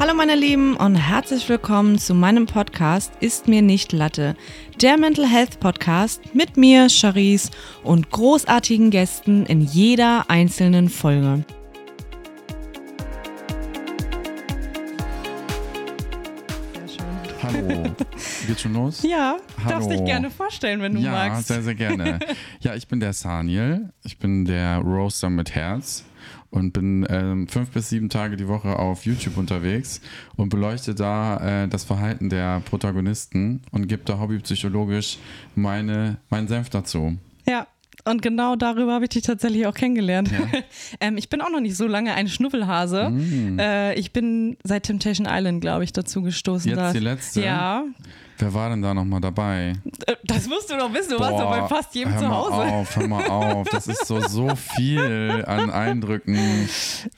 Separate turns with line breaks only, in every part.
Hallo meine Lieben und herzlich willkommen zu meinem Podcast Ist mir nicht Latte, der Mental Health Podcast mit mir, Charisse und großartigen Gästen in jeder einzelnen Folge.
Hallo. Geht schon los?
Ja,
Hallo.
darfst dich gerne vorstellen, wenn du
ja,
magst.
sehr, sehr gerne. ja, ich bin der Saniel. Ich bin der Roaster mit Herz und bin ähm, fünf bis sieben Tage die Woche auf YouTube unterwegs und beleuchte da äh, das Verhalten der Protagonisten und gebe da hobbypsychologisch meine, meinen Senf dazu.
Ja, und genau darüber habe ich dich tatsächlich auch kennengelernt. ähm, ich bin auch noch nicht so lange ein Schnuffelhase.
Mm.
Äh, ich bin seit Temptation Island, glaube ich, dazu gestoßen.
Jetzt
da-
die letzte?
Ja,
Wer war denn da nochmal dabei?
äh, das musst du doch wissen. Du warst doch bei fast jedem
hör
zu
mal
Hause.
auf, hör mal auf. Das ist so, so viel an Eindrücken.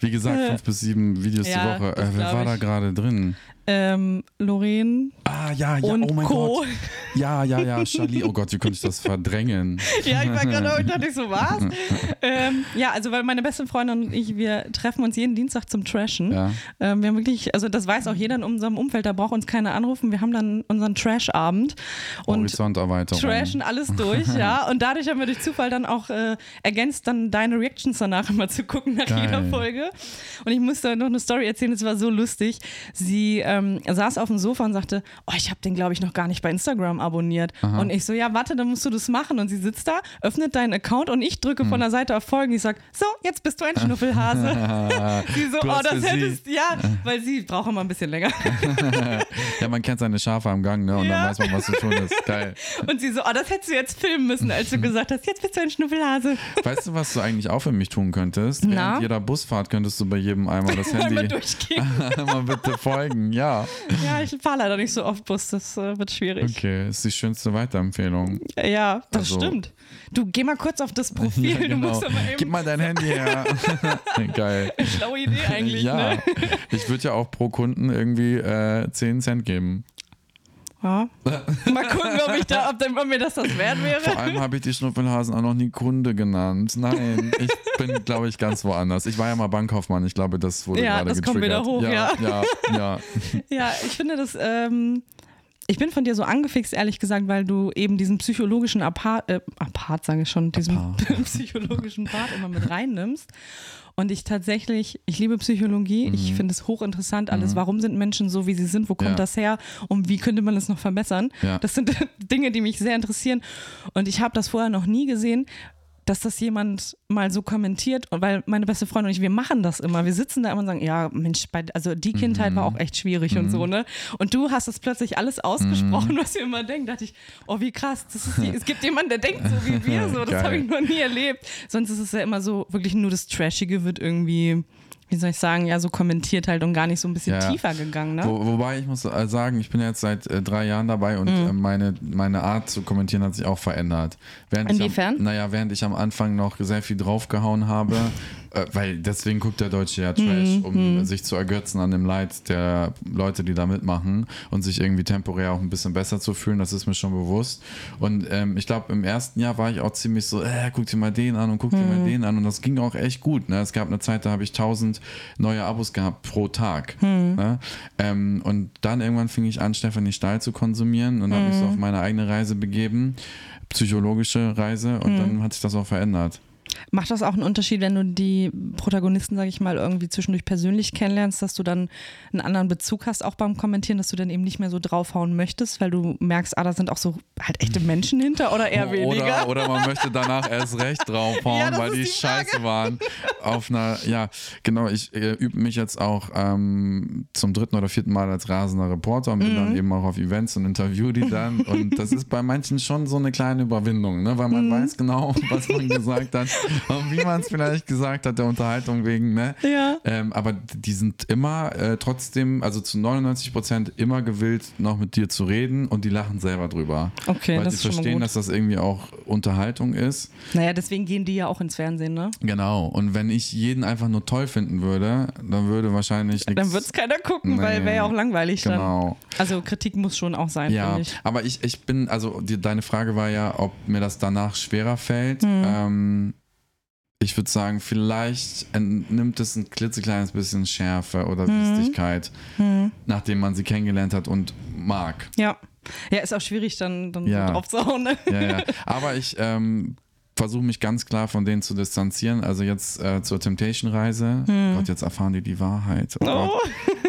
Wie gesagt, fünf bis sieben Videos
Ja,
die Woche. Äh, wer war da
ich.
gerade drin?
Ähm, Lorraine
Ah, ja, ja,
und
oh mein
Co.
Gott. Ja, ja, ja, Charlie. Oh Gott, wie könnte ich das verdrängen?
Ja, ich war gerade, ich dachte ich so, was? ähm, ja, also weil meine beste Freundin und ich, wir treffen uns jeden Dienstag zum Trashen.
Ja.
Ähm, wir haben wirklich, also das weiß auch jeder in unserem Umfeld, da braucht uns keiner anrufen. Wir haben dann unseren Trash-Abend und
Horizonterweiterung.
trashen alles durch, ja. Und dadurch haben wir durch Zufall dann auch äh, ergänzt, dann deine Reactions danach immer zu gucken nach
Geil.
jeder Folge. Und ich musste noch eine Story erzählen, es war so lustig. Sie ähm, saß auf dem Sofa und sagte, oh, ich habe den, glaube ich, noch gar nicht bei Instagram abonniert. Und ich so, ja, warte, dann musst du das machen. Und sie sitzt da, öffnet deinen Account und ich drücke
Hm.
von der Seite auf Folgen. Ich sag, so, jetzt bist du ein Schnuffelhase. sie so, oh, das
für sie.
hättest, ja, weil sie braucht immer ein bisschen länger.
Ja, man kennt seine Schafe am Gang, ne? Und
Ja.
dann weiß man, was zu tun ist. Geil.
Und sie so, oh, das hättest du jetzt filmen müssen, als du gesagt hast, jetzt bist du ein Schnuffelhase.
Weißt du, was du eigentlich auch für mich tun könntest?
Na?
Während jeder Busfahrt könntest du bei jedem einmal das
Einmal
Handy
durchgehen.
einmal bitte folgen. Ja.
Ja, ich fahre leider nicht so oft Bus, das äh, wird schwierig.
Okay, ist die schönste Weiterempfehlung.
Ja, das
Also-
stimmt. Du geh mal kurz auf das Profil,
Ja,
du
genau.
musst aber eben
Gib mal dein Handy her. Geil.
schlaue Idee eigentlich,
ja,
ne?
ich würde ja auch pro Kunden irgendwie äh, 10 Cent geben.
Ja. Mal gucken, ob, ich da, ob, dann- ob mir das das wert
Vor
wäre.
allem habe ich die Schnuffelhasen auch noch nie Kunde genannt. Nein, ich bin, glaube ich, ganz woanders. Ich war ja mal Bankkaufmann. Ich glaube, das wurde
Ja,
gerade
das kommt
getriggert.
wieder hoch,
ja. Ja, ja.
Ja, ich finde das, ähm, ich bin von dir so angefixt, ehrlich gesagt, weil du eben diesen psychologischen Apart, äh, Apart sage ich schon, diesen
Apart.
psychologischen Part immer mit reinnimmst. Und ich tatsächlich, ich liebe Psychologie, ich finde es hochinteressant alles. Warum sind Menschen so, wie sie sind? Wo kommt
Mhm. Ja.
das her? Und wie könnte man es noch verbessern?
Ja.
Das sind Dinge, die mich sehr interessieren. Und ich habe das vorher noch nie gesehen, dass das jemand mal so kommentiert. Und weil meine beste Freundin und ich, wir machen das immer. Wir sitzen da immer und sagen, ja, Mensch, bei, also die Kindheit war auch echt schwierig und so, ne? Und du hast das plötzlich alles ausgesprochen, was wir immer denken. Da dachte ich, oh, wie krass. Die, es gibt jemanden, der denkt so wie wir. So, das habe ich noch nie erlebt. Sonst ist es ja immer so, wirklich nur das Trashige wird irgendwie, wie soll ich sagen, ja, so kommentiert halt und gar nicht so ein bisschen
Ja,
tiefer gegangen, ne?
Wo, wobei ich muss äh, sagen, ich bin jetzt seit äh, drei Jahren dabei und
Mhm.
äh, meine, meine Art zu kommentieren hat sich auch verändert. Während
Inwiefern?
Ich am, naja, während ich am Anfang noch sehr viel draufgehauen habe, äh, weil deswegen guckt der Deutsche ja Trash,
Mhm.
um sich zu ergötzen an dem Leid der Leute, die da mitmachen und sich irgendwie temporär auch ein bisschen besser zu fühlen, das ist mir schon bewusst. Und ähm, ich glaube, im ersten Jahr war ich auch ziemlich so, äh, guck dir mal den an und guck dir
Mhm.
mal den an und das ging auch echt gut. Ne? Es gab eine Zeit, da habe ich 1000 neue Abos gehabt pro Tag.
Mhm.
Ne? Ähm, und dann irgendwann fing ich an, Stephanie Stahl zu konsumieren und habe mich so auf meine eigene Reise begeben, psychologische Reise und dann hat sich das auch verändert.
Macht das auch einen Unterschied, wenn du die Protagonisten, sag ich mal, irgendwie zwischendurch persönlich kennenlernst, dass du dann einen anderen Bezug hast, auch beim Kommentieren, dass du dann eben nicht mehr so draufhauen möchtest, weil du merkst, ah, da sind auch so halt echte Menschen hinter oder eher weniger?
Oder, oder man möchte danach erst recht draufhauen,
Ja,
weil die,
die
scheiße waren. Auf einer, ja, genau, ich äh, übe mich jetzt auch ähm, zum dritten oder vierten Mal als rasender Reporter und bin
Mhm.
dann eben auch auf Events und interview die dann. Und das ist bei manchen schon so eine kleine Überwindung, ne? weil man
Mhm.
weiß genau, was man gesagt hat und wie man es vielleicht gesagt hat, der Unterhaltung wegen. Ne?
Ja.
Ähm, aber die sind immer äh, trotzdem, also zu 99 Prozent immer gewillt, noch mit dir zu reden und die lachen selber drüber.
Okay,
Weil
das
sie
ist schon mal
verstehen, dass das irgendwie auch Unterhaltung ist.
Naja, deswegen gehen die ja auch ins Fernsehen, ne?
Genau. Und wenn ich jeden einfach nur toll finden würde, dann würde wahrscheinlich nichts.
Dann wird es keiner gucken, weil
Nee.
wäre ja auch langweilig dann.
Genau.
Also Kritik muss schon auch sein,
Ja,
finde ich.
aber ich, ich bin, also die, deine Frage war ja, ob mir das danach schwerer fällt.
Mhm.
Ähm, ich würde sagen, vielleicht nimmt es ein klitzekleines bisschen Schärfe oder mhm. Wichtigkeit, mhm. nachdem man sie kennengelernt hat und mag.
Ja. Ja, ist auch schwierig, dann, dann ja. drauf zu hauen. Ne?
Ja, ja. Aber ich ähm, versuche mich ganz klar von denen zu distanzieren. Also jetzt äh, zur Temptation-Reise. Hm. Gott, jetzt erfahren die die Wahrheit. Oh oh.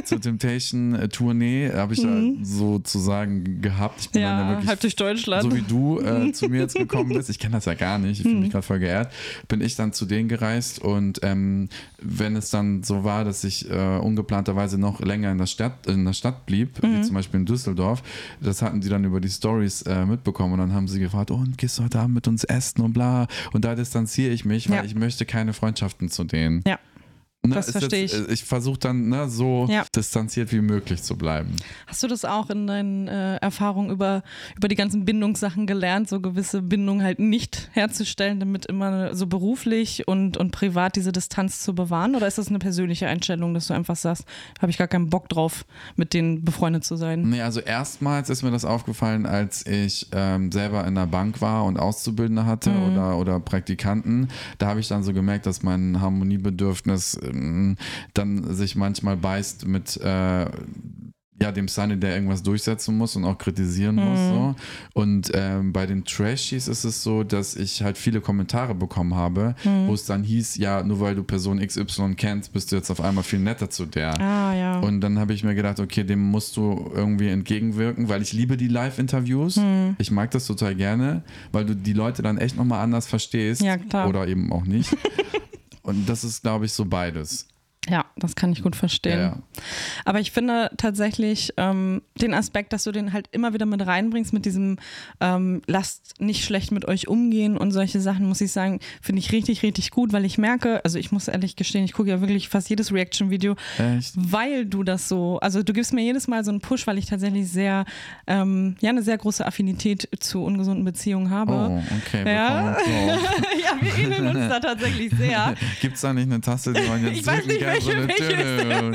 zur Temptation-Tournee habe ich hm. da sozusagen gehabt. Ich
bin ja, dann wirklich, halb durch Deutschland.
So wie du äh, zu mir jetzt gekommen bist. Ich kenne das ja gar nicht. Ich fühle mich hm. gerade voll geehrt. Bin ich dann zu denen gereist und ähm, wenn es dann so war, dass ich äh, ungeplanterweise noch länger in der Stadt, in der Stadt blieb, wie mhm. zum Beispiel in Düsseldorf, das hatten die dann über die Stories äh, mitbekommen und dann haben sie gefragt, oh, und gehst du heute Abend mit uns essen und bla und da distanziere ich mich, weil ja. ich möchte keine Freundschaften zu denen.
Ja. Ne, das verstehe ich.
Ich versuche dann ne, so ja. distanziert wie möglich zu bleiben.
Hast du das auch in deinen äh, Erfahrungen über, über die ganzen Bindungssachen gelernt, so gewisse Bindungen halt nicht herzustellen, damit immer so beruflich und, und privat diese Distanz zu bewahren? Oder ist das eine persönliche Einstellung, dass du einfach sagst, habe ich gar keinen Bock drauf, mit denen befreundet zu sein?
Nee, also erstmals ist mir das aufgefallen, als ich ähm, selber in der Bank war und Auszubildende hatte mhm. oder, oder Praktikanten. Da habe ich dann so gemerkt, dass mein Harmoniebedürfnis ähm, dann sich manchmal beißt mit äh, ja, dem Sunny, der irgendwas durchsetzen muss und auch kritisieren mhm. muss. So. Und ähm, bei den Trashies ist es so, dass ich halt viele Kommentare bekommen habe, mhm. wo es dann hieß, ja, nur weil du Person XY kennst, bist du jetzt auf einmal viel netter zu der.
Ah, ja.
Und dann habe ich mir gedacht, okay, dem musst du irgendwie entgegenwirken, weil ich liebe die Live-Interviews. Mhm. Ich mag das total gerne, weil du die Leute dann echt nochmal anders verstehst.
Ja, klar.
Oder eben auch nicht. Und das ist, glaube ich, so beides.
Ja, das kann ich gut verstehen. Ja, ja. Aber ich finde tatsächlich ähm, den Aspekt, dass du den halt immer wieder mit reinbringst, mit diesem ähm, lasst nicht schlecht mit euch umgehen und solche Sachen, muss ich sagen, finde ich richtig, richtig gut, weil ich merke, also ich muss ehrlich gestehen, ich gucke ja wirklich fast jedes Reaction-Video, weil du das so, also du gibst mir jedes Mal so einen Push, weil ich tatsächlich sehr, ähm, ja, eine sehr große Affinität zu ungesunden Beziehungen habe.
Oh, okay.
Ja, ja wir ähneln uns da tatsächlich sehr.
Gibt es da nicht eine Taste, die man jetzt drücken kann? Welche,
welche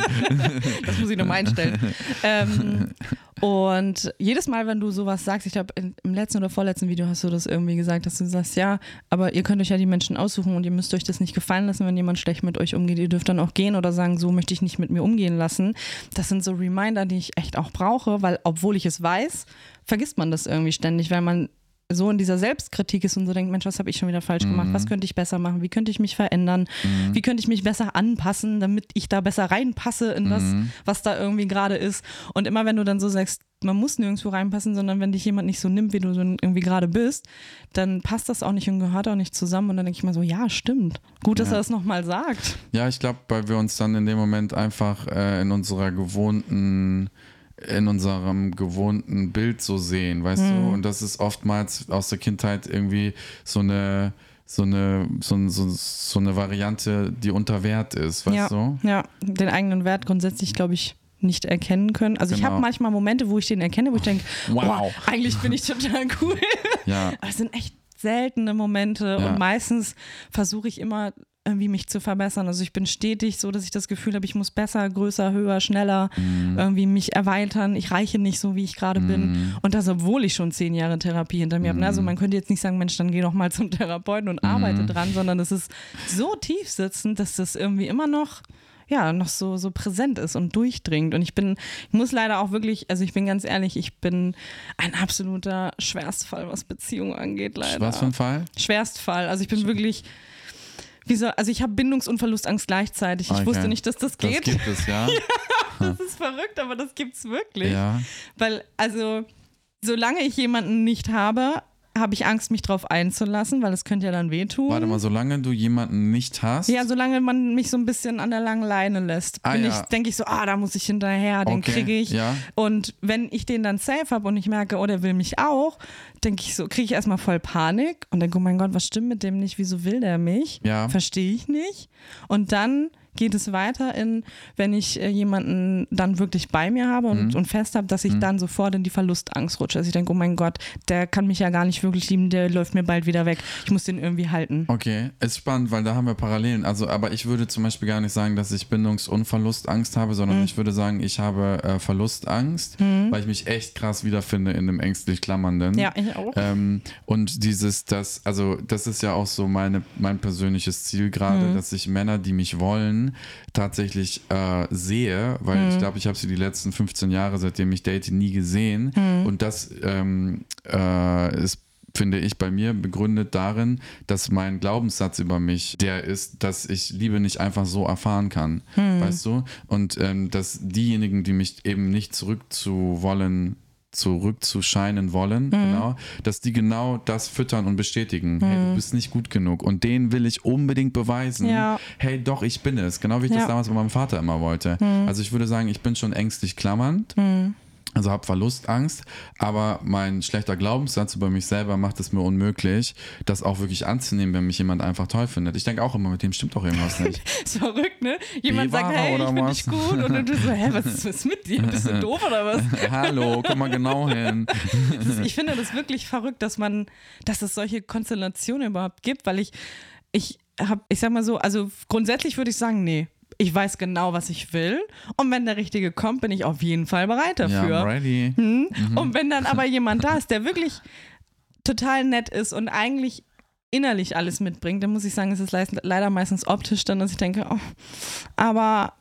Das muss ich nochmal einstellen. ähm, und jedes Mal, wenn du sowas sagst, ich glaube, im letzten oder vorletzten Video hast du das irgendwie gesagt, dass du sagst, ja, aber ihr könnt euch ja die Menschen aussuchen und ihr müsst euch das nicht gefallen lassen, wenn jemand schlecht mit euch umgeht. Ihr dürft dann auch gehen oder sagen, so möchte ich nicht mit mir umgehen lassen. Das sind so Reminder, die ich echt auch brauche, weil obwohl ich es weiß, vergisst man das irgendwie ständig, weil man so in dieser Selbstkritik ist und so denkt, Mensch, was habe ich schon wieder falsch mhm. gemacht? Was könnte ich besser machen? Wie könnte ich mich verändern? Mhm. Wie könnte ich mich besser anpassen, damit ich da besser reinpasse in das, mhm. was da irgendwie gerade ist? Und immer wenn du dann so sagst, man muss nirgendwo reinpassen, sondern wenn dich jemand nicht so nimmt, wie du so irgendwie gerade bist, dann passt das auch nicht und gehört auch nicht zusammen. Und dann denke ich mal so, ja, stimmt. Gut, dass ja. er das nochmal sagt.
Ja, ich glaube, weil wir uns dann in dem Moment einfach äh, in unserer gewohnten in unserem gewohnten Bild so sehen, weißt mhm. du? Und das ist oftmals aus der Kindheit irgendwie so eine so eine, so, so, so eine Variante, die unter Wert ist, weißt
ja,
du?
Ja, den eigenen Wert grundsätzlich, glaube ich, nicht erkennen können. Also genau. ich habe manchmal Momente, wo ich den erkenne, wo ich denke, wow, wow eigentlich bin ich total cool.
Ja.
Aber es sind echt seltene Momente ja. und meistens versuche ich immer irgendwie mich zu verbessern. Also ich bin stetig so, dass ich das Gefühl habe, ich muss besser, größer, höher, schneller mm. irgendwie mich erweitern. Ich reiche nicht so, wie ich gerade mm. bin. Mhm. Und das, obwohl ich schon zehn Jahre Therapie hinter mir mm. habe. Also man könnte jetzt nicht sagen, Mensch, dann geh doch mal zum Therapeuten und arbeite mhm. dran, sondern es ist so tief sitzend, dass das irgendwie immer noch ja, noch so, so präsent ist und durchdringt. Und ich bin, ich muss leider auch wirklich, also ich bin ganz ehrlich, ich bin ein absoluter Schwerstfall, was Beziehungen angeht, leider.
Was für ein Fall?
Schwerstfall. Also ich bin wirklich Wieso? Also ich habe Bindungs- und Verlustangst gleichzeitig. Ich wusste nicht, dass das geht.
Das gibt es, ja.
ja das ist verrückt, aber das gibt es wirklich.
Ja.
Weil, also, solange ich jemanden nicht habe, habe ich Angst, mich drauf einzulassen, weil es könnte ja dann wehtun.
Warte mal, solange du jemanden nicht hast?
Ja, solange man mich so ein bisschen an der langen Leine lässt, ah, ja. denke ich so, ah, da muss ich hinterher, den okay. kriege ich.
Ja.
Und wenn ich den dann safe habe und ich merke, oh, der will mich auch, denke ich so, kriege ich erstmal voll Panik und denke, oh mein Gott, was stimmt mit dem nicht? Wieso will der mich?
Ja.
Verstehe ich nicht. Und dann geht es weiter in, wenn ich äh, jemanden dann wirklich bei mir habe und,
Mhm.
und fest habe, dass ich
Mhm.
dann sofort in die Verlustangst rutsche. Also ich denke, oh mein Gott, der kann mich ja gar nicht wirklich lieben, der läuft mir bald wieder weg. Ich muss den irgendwie halten.
Okay, ist spannend, weil da haben wir Parallelen. Also, aber ich würde zum Beispiel gar nicht sagen, dass ich Bindungs- und Verlustangst habe, sondern
Mhm.
ich würde sagen, ich habe äh, Verlustangst, weil ich mich echt krass wiederfinde in dem ängstlich Klammernden.
Ja, ich auch.
Ähm, und dieses, das, also das ist ja auch so meine, mein persönliches Ziel gerade,
Mhm.
dass ich Männer, die mich wollen, tatsächlich äh, sehe, weil
Mhm.
ich glaube, ich habe sie die letzten 15 Jahre, seitdem ich date, nie gesehen.
Mhm.
Und das ähm, äh, ist finde ich bei mir begründet darin, dass mein Glaubenssatz über mich der ist, dass ich Liebe nicht einfach so erfahren kann,
Hm.
weißt du? Und ähm, dass diejenigen, die mich eben nicht zurückzuwollen, zurückzuscheinen wollen, genau, dass die genau das füttern und bestätigen. Hey, du bist nicht gut genug. Und denen will ich unbedingt beweisen,
Ja.
hey, doch, ich bin es. Genau wie ich
Ja.
das damals bei meinem Vater immer wollte. Also ich würde sagen, ich bin schon ängstlich klammernd. Also habe Verlustangst, aber mein schlechter Glaubenssatz über mich selber macht es mir unmöglich, das auch wirklich anzunehmen, wenn mich jemand einfach toll findet. Ich denke auch immer, mit dem stimmt doch irgendwas nicht.
Ist verrückt, ne? Jemand sagt,
Bewahrer
hey, ich bin
was?
nicht gut. Und du so, hä, was ist, was mit dir? Bist du doof oder was?
Hallo, guck mal genau hin.
Ist, ich finde das wirklich verrückt, dass man, dass es solche Konstellationen überhaupt gibt, weil ich, ich habe, ich sag mal so, also grundsätzlich würde ich sagen, nee. Ich weiß genau, was ich will. Und wenn der Richtige kommt, bin ich auf jeden Fall bereit
Ja,
dafür.
I'm ready.
Hm? Und wenn dann aber jemand da ist, der wirklich total nett ist und eigentlich innerlich alles mitbringt, dann muss ich sagen, es ist leider meistens optisch dann, dass ich denke, oh, aber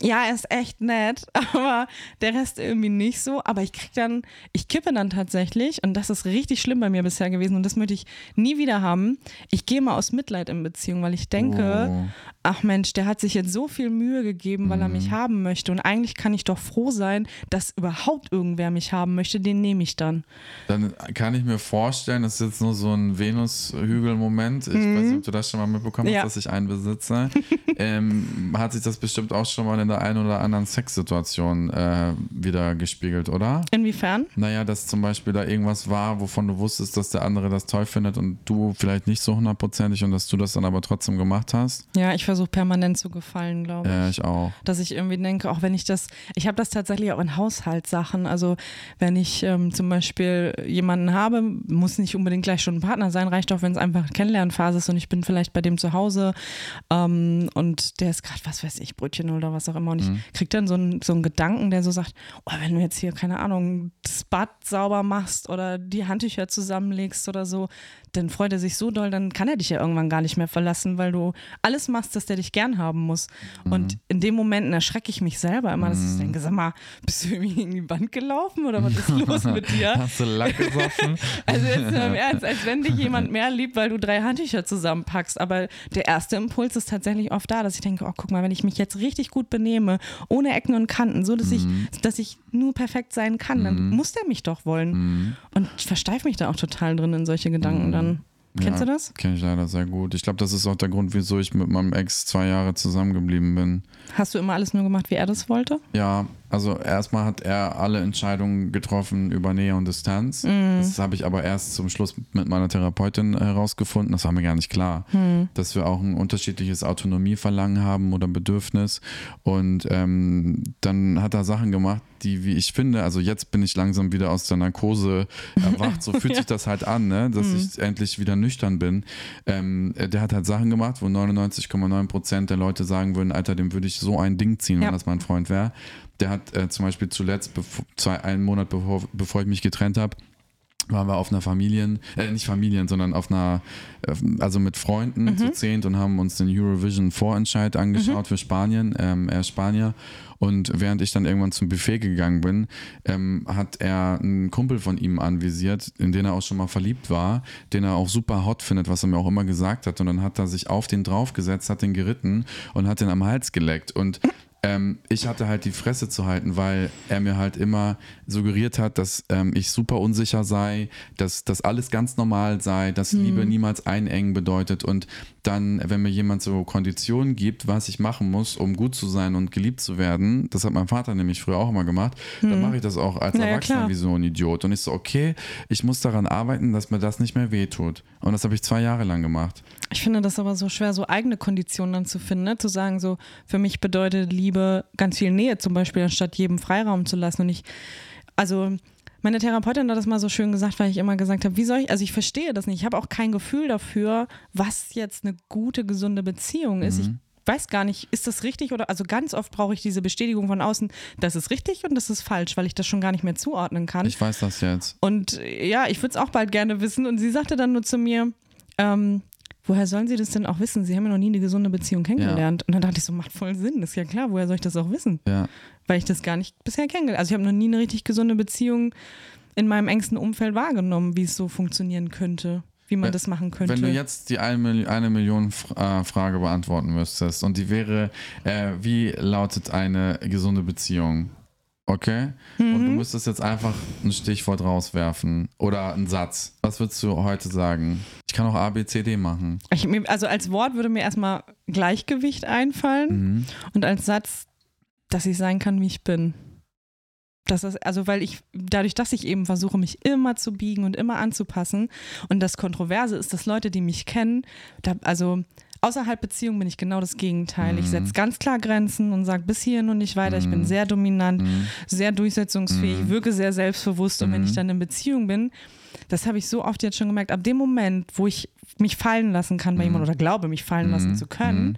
ja, er ist echt nett, aber der Rest irgendwie nicht so. Aber ich krieg dann, ich kippe dann tatsächlich, und das ist richtig schlimm bei mir bisher gewesen und das möchte ich nie wieder haben. Ich gehe mal aus Mitleid in Beziehung, weil ich denke,
Oh.
ach Mensch, der hat sich jetzt so viel Mühe gegeben, weil er mich haben möchte. Und eigentlich kann ich doch froh sein, dass überhaupt irgendwer mich haben möchte, den nehme ich dann.
Dann kann ich mir vorstellen, das ist jetzt nur so ein Venus-Hügel-Moment. Ich weiß nicht, ob du das schon mal mitbekommen hast,
Mhm. Ja.
dass ich einen besitze. ähm, hat sich das bestimmt auch schon mal in der einen oder anderen Sexsituation äh, wieder gespiegelt, oder?
Inwiefern?
Naja, dass zum Beispiel da irgendwas war, wovon du wusstest, dass der andere das toll findet und du vielleicht nicht so hundertprozentig und dass du das dann aber trotzdem gemacht hast.
Ja, ich versuche permanent zu gefallen, glaube ich.
Ja, ich auch.
Dass ich irgendwie denke, auch wenn ich das, ich habe das tatsächlich auch in Haushaltssachen. Also wenn ich ähm, zum Beispiel jemanden habe, muss nicht unbedingt gleich schon ein Partner sein, reicht auch, wenn es einfach Kennenlernphase ist und ich bin vielleicht bei dem zu Hause ähm, und der ist gerade, was weiß ich, Brötchen oder was auch immer. Und ich kriege dann so einen, so einen Gedanken, der so sagt, oh, wenn du jetzt hier, keine Ahnung, das Bad sauber machst oder die Handtücher zusammenlegst oder so, dann freut er sich so doll, dann kann er dich ja irgendwann gar nicht mehr verlassen, weil du alles machst, dass der dich gern haben muss. Und in den Momenten erschrecke ich mich selber immer, dass ich denke, sag mal, bist du irgendwie gegen die Wand gelaufen oder was ist los mit dir?
Hast du Lack gesoffen?
Also jetzt im Ernst, als wenn dich jemand mehr liebt, weil du drei Handtücher zusammenpackst. Aber der erste Impuls ist tatsächlich oft da, dass ich denke, oh guck mal, wenn ich mich jetzt richtig gut benehme, ohne Ecken und Kanten, so dass ich, dass ich nur perfekt sein kann, dann muss der mich doch wollen. Und ich versteife mich da auch total drin in solche Gedanken dann. Kennst
ja,
du das?
Kenne ich leider sehr gut. Ich glaube, das ist auch der Grund, wieso ich mit meinem Ex zwei Jahre zusammengeblieben bin.
Hast du immer alles nur gemacht, wie er das wollte?
Ja, also erstmal hat er alle Entscheidungen getroffen über Nähe und Distanz.
Mhm.
Das habe ich aber erst zum Schluss mit meiner Therapeutin herausgefunden. Das war mir gar nicht klar,
Mhm.
dass wir auch ein unterschiedliches Autonomieverlangen haben oder Bedürfnis. Und ähm, dann hat er Sachen gemacht, die, wie ich finde, also jetzt bin ich langsam wieder aus der Narkose erwacht. So fühlt sich das halt an, ne? dass ich endlich wieder nüchtern bin. Ähm, der hat halt Sachen gemacht, wo 99,9 Prozent der Leute sagen würden, Alter, dem würde ich so ein Ding ziehen,
Ja.
wenn das mein Freund wäre. Der hat äh, zum Beispiel zuletzt, zwei, einen Monat bevor, bevor ich mich getrennt habe, waren wir auf einer Familien, äh, nicht Familien, sondern auf einer, also mit Freunden zu zehnt und haben uns den Eurovision Vorentscheid angeschaut für Spanien. Ähm, er ist Spanier. Und während ich dann irgendwann zum Buffet gegangen bin, ähm, hat er einen Kumpel von ihm anvisiert, in den er auch schon mal verliebt war, den er auch super hot findet, was er mir auch immer gesagt hat. Und dann hat er sich auf den draufgesetzt, hat den geritten und hat den am Hals geleckt. Und ähm, ich hatte halt die Fresse zu halten, weil er mir halt immer suggeriert hat, dass ähm, ich super unsicher sei, dass das alles ganz normal sei, dass
Mhm.
Liebe niemals einengen bedeutet und dann, wenn mir jemand so Konditionen gibt, was ich machen muss, um gut zu sein und geliebt zu werden, das hat mein Vater nämlich früher auch immer gemacht, dann mache ich das auch als
Mhm. Naja,
Erwachsener
klar.
wie so ein Idiot. Und ich so, okay, ich muss daran arbeiten, dass mir das nicht mehr wehtut. Und das habe ich zwei Jahre lang gemacht.
Ich finde das aber so schwer, so eigene Konditionen dann zu finden, ne? zu sagen, so für mich bedeutet Liebe ganz viel Nähe zum Beispiel, anstatt jedem Freiraum zu lassen. Und ich, also meine Therapeutin hat das mal so schön gesagt, weil ich immer gesagt habe, wie soll ich, also ich verstehe das nicht, ich habe auch kein Gefühl dafür, was jetzt eine gute, gesunde Beziehung ist. Ich weiß gar nicht, ist das richtig oder, also ganz oft brauche ich diese Bestätigung von außen, das ist richtig und das ist falsch, weil ich das schon gar nicht mehr zuordnen kann.
Ich weiß das jetzt.
Und ja, ich würde es auch bald gerne wissen. Und sie sagte dann nur zu mir, ähm, woher sollen Sie das denn auch wissen? Sie haben ja noch nie eine gesunde Beziehung kennengelernt. Und dann dachte ich so, macht voll Sinn, ist ja klar, woher soll ich das auch wissen?
Ja.
Weil ich das gar nicht bisher kennengelernt Also ich habe noch nie eine richtig gesunde Beziehung in meinem engsten Umfeld wahrgenommen, wie es so funktionieren könnte, wie man
Wenn-
das machen könnte.
Wenn du jetzt die eine, eine Million äh, Frage beantworten müsstest und die wäre, äh, wie lautet eine gesunde Beziehung? Okay? Und du
Mhm.
müsstest jetzt einfach ein Stichwort rauswerfen oder einen Satz. Was würdest du heute sagen? Ich kann auch A, B, C, D machen.
ich, also als Wort würde mir erstmal Gleichgewicht einfallen.
Mhm.
Und als Satz, dass ich sein kann, wie ich bin. Das ist, also weil ich, dadurch, dass ich eben versuche, mich immer zu biegen und immer anzupassen und das Kontroverse ist, dass Leute, die mich kennen, da, also außerhalb Beziehung bin ich genau das Gegenteil. Ich
Mhm.
setze ganz klar Grenzen und sage bis hierhin und nicht weiter. Ich bin
Mhm.
sehr dominant,
Mhm.
sehr durchsetzungsfähig,
Mhm.
wirke sehr selbstbewusst und wenn
Mhm.
ich dann in Beziehung bin, das habe ich so oft jetzt schon gemerkt, ab dem Moment, wo ich mich fallen lassen kann bei
Mhm.
jemandem oder glaube, mich fallen lassen
Mhm.
zu können,
Mhm.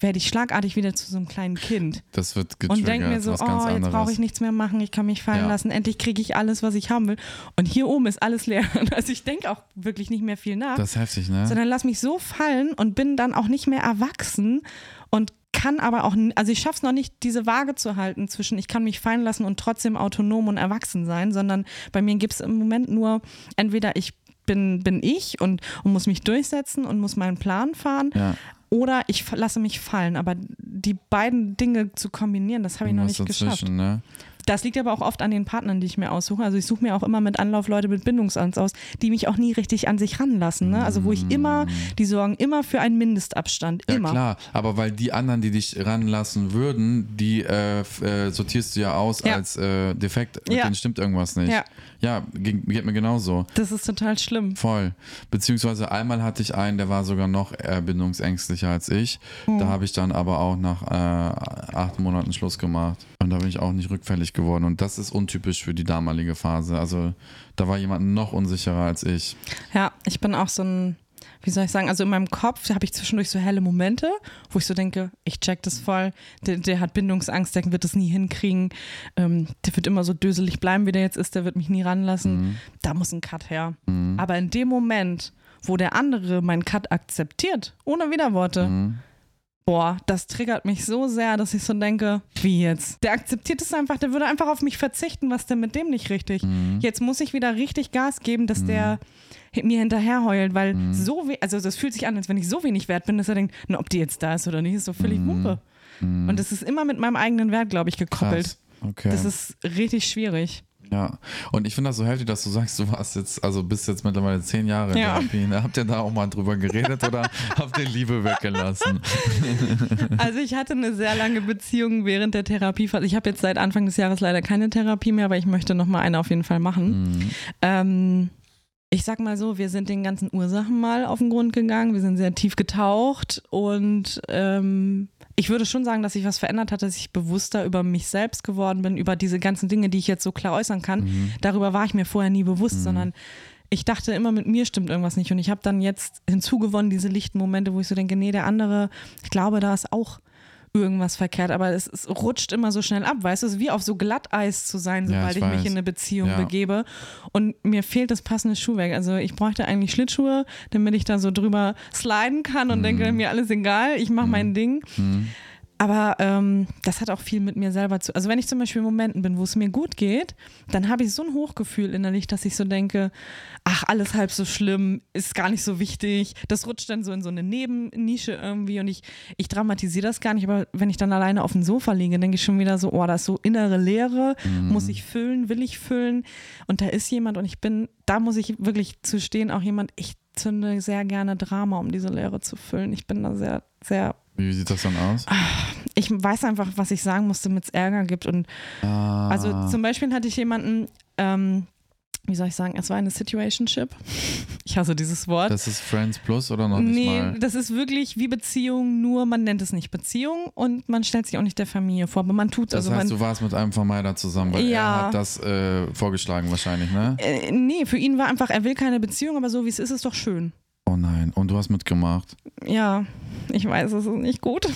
Werde ich schlagartig wieder zu so einem kleinen Kind
Das wird getriggert.
und denke mir so, oh, jetzt brauche ich nichts mehr machen, ich kann mich fallen
Ja.
lassen, endlich kriege ich alles, was ich haben will. Und hier oben ist alles leer. Also ich denke auch wirklich nicht mehr viel nach,
Das ist heftig, ne?
sondern lass mich so fallen und bin dann auch nicht mehr erwachsen und kann aber auch, also ich schaffe es noch nicht, diese Waage zu halten zwischen, ich kann mich fallen lassen und trotzdem autonom und erwachsen sein, sondern bei mir gibt es im Moment nur, entweder ich bin, bin ich und, und muss mich durchsetzen und muss meinen Plan fahren,
ja.
Oder ich lasse mich fallen. Aber die beiden Dinge zu kombinieren, das habe ich noch nicht geschafft.
ne?
Das liegt aber auch oft an den Partnern, die ich mir aussuche. Also ich suche mir auch immer mit Anlauf Leute mit Bindungsangst aus, die mich auch nie richtig an sich ranlassen. Ne? Also wo ich immer, die sorgen immer für einen Mindestabstand.
Ja,
immer.
klar, aber weil die anderen, die dich ranlassen würden, die äh, äh, sortierst du ja aus
Ja.
als äh, defekt, mit
Ja.
denen stimmt irgendwas nicht.
Ja.
ja ging, geht mir genauso.
Das ist total schlimm.
Voll. Beziehungsweise einmal hatte ich einen, der war sogar noch bindungsängstlicher als ich.
Hm.
Da habe ich dann aber auch nach äh, acht Monaten Schluss gemacht. Und da bin ich auch nicht rückfällig geworden. Und das ist untypisch für die damalige Phase. Also da war jemand noch unsicherer als ich.
Ja, ich bin auch so ein, wie soll ich sagen, also in meinem Kopf habe ich zwischendurch so helle Momente, wo ich so denke, ich check das voll, der, der hat Bindungsangst, der wird das nie hinkriegen, ähm, der wird immer so döselig bleiben, wie der jetzt ist, der wird mich nie ranlassen.
Mhm.
Da muss ein Cut her. Aber in dem Moment, wo der andere meinen Cut akzeptiert, ohne Widerworte,
Mhm.
Boah, das triggert mich so sehr, dass ich so denke, wie jetzt? Der akzeptiert es einfach, der würde einfach auf mich verzichten, was denn mit dem nicht richtig?
Mhm.
Jetzt muss ich wieder richtig Gas geben, dass der hi- mir hinterher heult, weil
Mhm.
so we also das fühlt sich an, als wenn ich so wenig wert bin, dass er denkt, na, ob die jetzt da ist oder nicht, ist so völlig
Mhm.
Wumpe. Und das ist immer mit meinem eigenen Wert, glaube ich, gekoppelt.
Krass. Okay.
Das ist richtig schwierig.
Ja, und ich finde das so heftig, dass du sagst, du warst jetzt, also bist jetzt mittlerweile zehn Jahre in
Ja.
Therapie. Ne? Habt ihr da auch mal drüber geredet oder habt ihr Liebe weggelassen?
Also ich hatte eine sehr lange Beziehung während der Therapiephase. Ich habe jetzt seit Anfang des Jahres leider keine Therapie mehr, aber ich möchte noch mal eine auf jeden Fall machen.
Mhm.
Ähm, ich sag mal so, wir sind den ganzen Ursachen mal auf den Grund gegangen. Wir sind sehr tief getaucht und ähm, ich würde schon sagen, dass sich was verändert hat, dass ich bewusster über mich selbst geworden bin, über diese ganzen Dinge, die ich jetzt so klar äußern kann.
Mhm.
Darüber war ich mir vorher nie bewusst, sondern ich dachte immer, mit mir stimmt irgendwas nicht. Und ich habe dann jetzt hinzugewonnen, diese lichten Momente, wo ich so denke, nee, der andere, ich glaube, da ist auch irgendwas verkehrt, aber es, es rutscht immer so schnell ab, weißt du, es ist wie auf so Glatteis zu sein,
Ja,
sobald
ich
ich, mich in eine Beziehung
Ja.
begebe. Und mir fehlt das passende Schuhwerk. Also ich bräuchte eigentlich Schlittschuhe, damit ich da so drüber sliden kann und denke, mir alles egal, ich mache mein Ding.
Mhm.
Aber ähm, das hat auch viel mit mir selber zu. Also wenn ich zum Beispiel in Momenten bin, wo es mir gut geht, dann habe ich so ein Hochgefühl innerlich, dass ich so denke, ach, alles halb so schlimm, ist gar nicht so wichtig. Das rutscht dann so in so eine Nebennische irgendwie und ich, ich dramatisiere das gar nicht, aber wenn ich dann alleine auf dem Sofa liege, denke ich schon wieder so, oh, da ist so innere Leere, mhm. muss ich füllen, will ich füllen und da ist jemand und ich bin, da muss ich wirklich zu stehen, auch jemand, ich zünde sehr gerne Drama, um diese Leere zu füllen. Ich bin da sehr, sehr
wie sieht das dann aus?
Ich weiß einfach, was ich sagen musste, damit es Ärger gibt. Und ah. also zum Beispiel hatte ich jemanden, ähm, wie soll ich sagen, es war eine Situationship. Ich hasse dieses Wort.
Das ist Friends Plus oder noch nicht nee, mal?
das ist wirklich wie Beziehung, nur man nennt es nicht Beziehung und man stellt sich auch nicht der Familie vor, aber man tut
es. Das
also
heißt, du warst mit einem Vermeider zusammen, weil ja, er hat das äh, vorgeschlagen wahrscheinlich, ne?
Äh, nee, für ihn war einfach, er will keine Beziehung, aber so wie es ist, ist doch schön.
Oh nein, und du hast mitgemacht?
Ja, ich weiß, es ist nicht gut.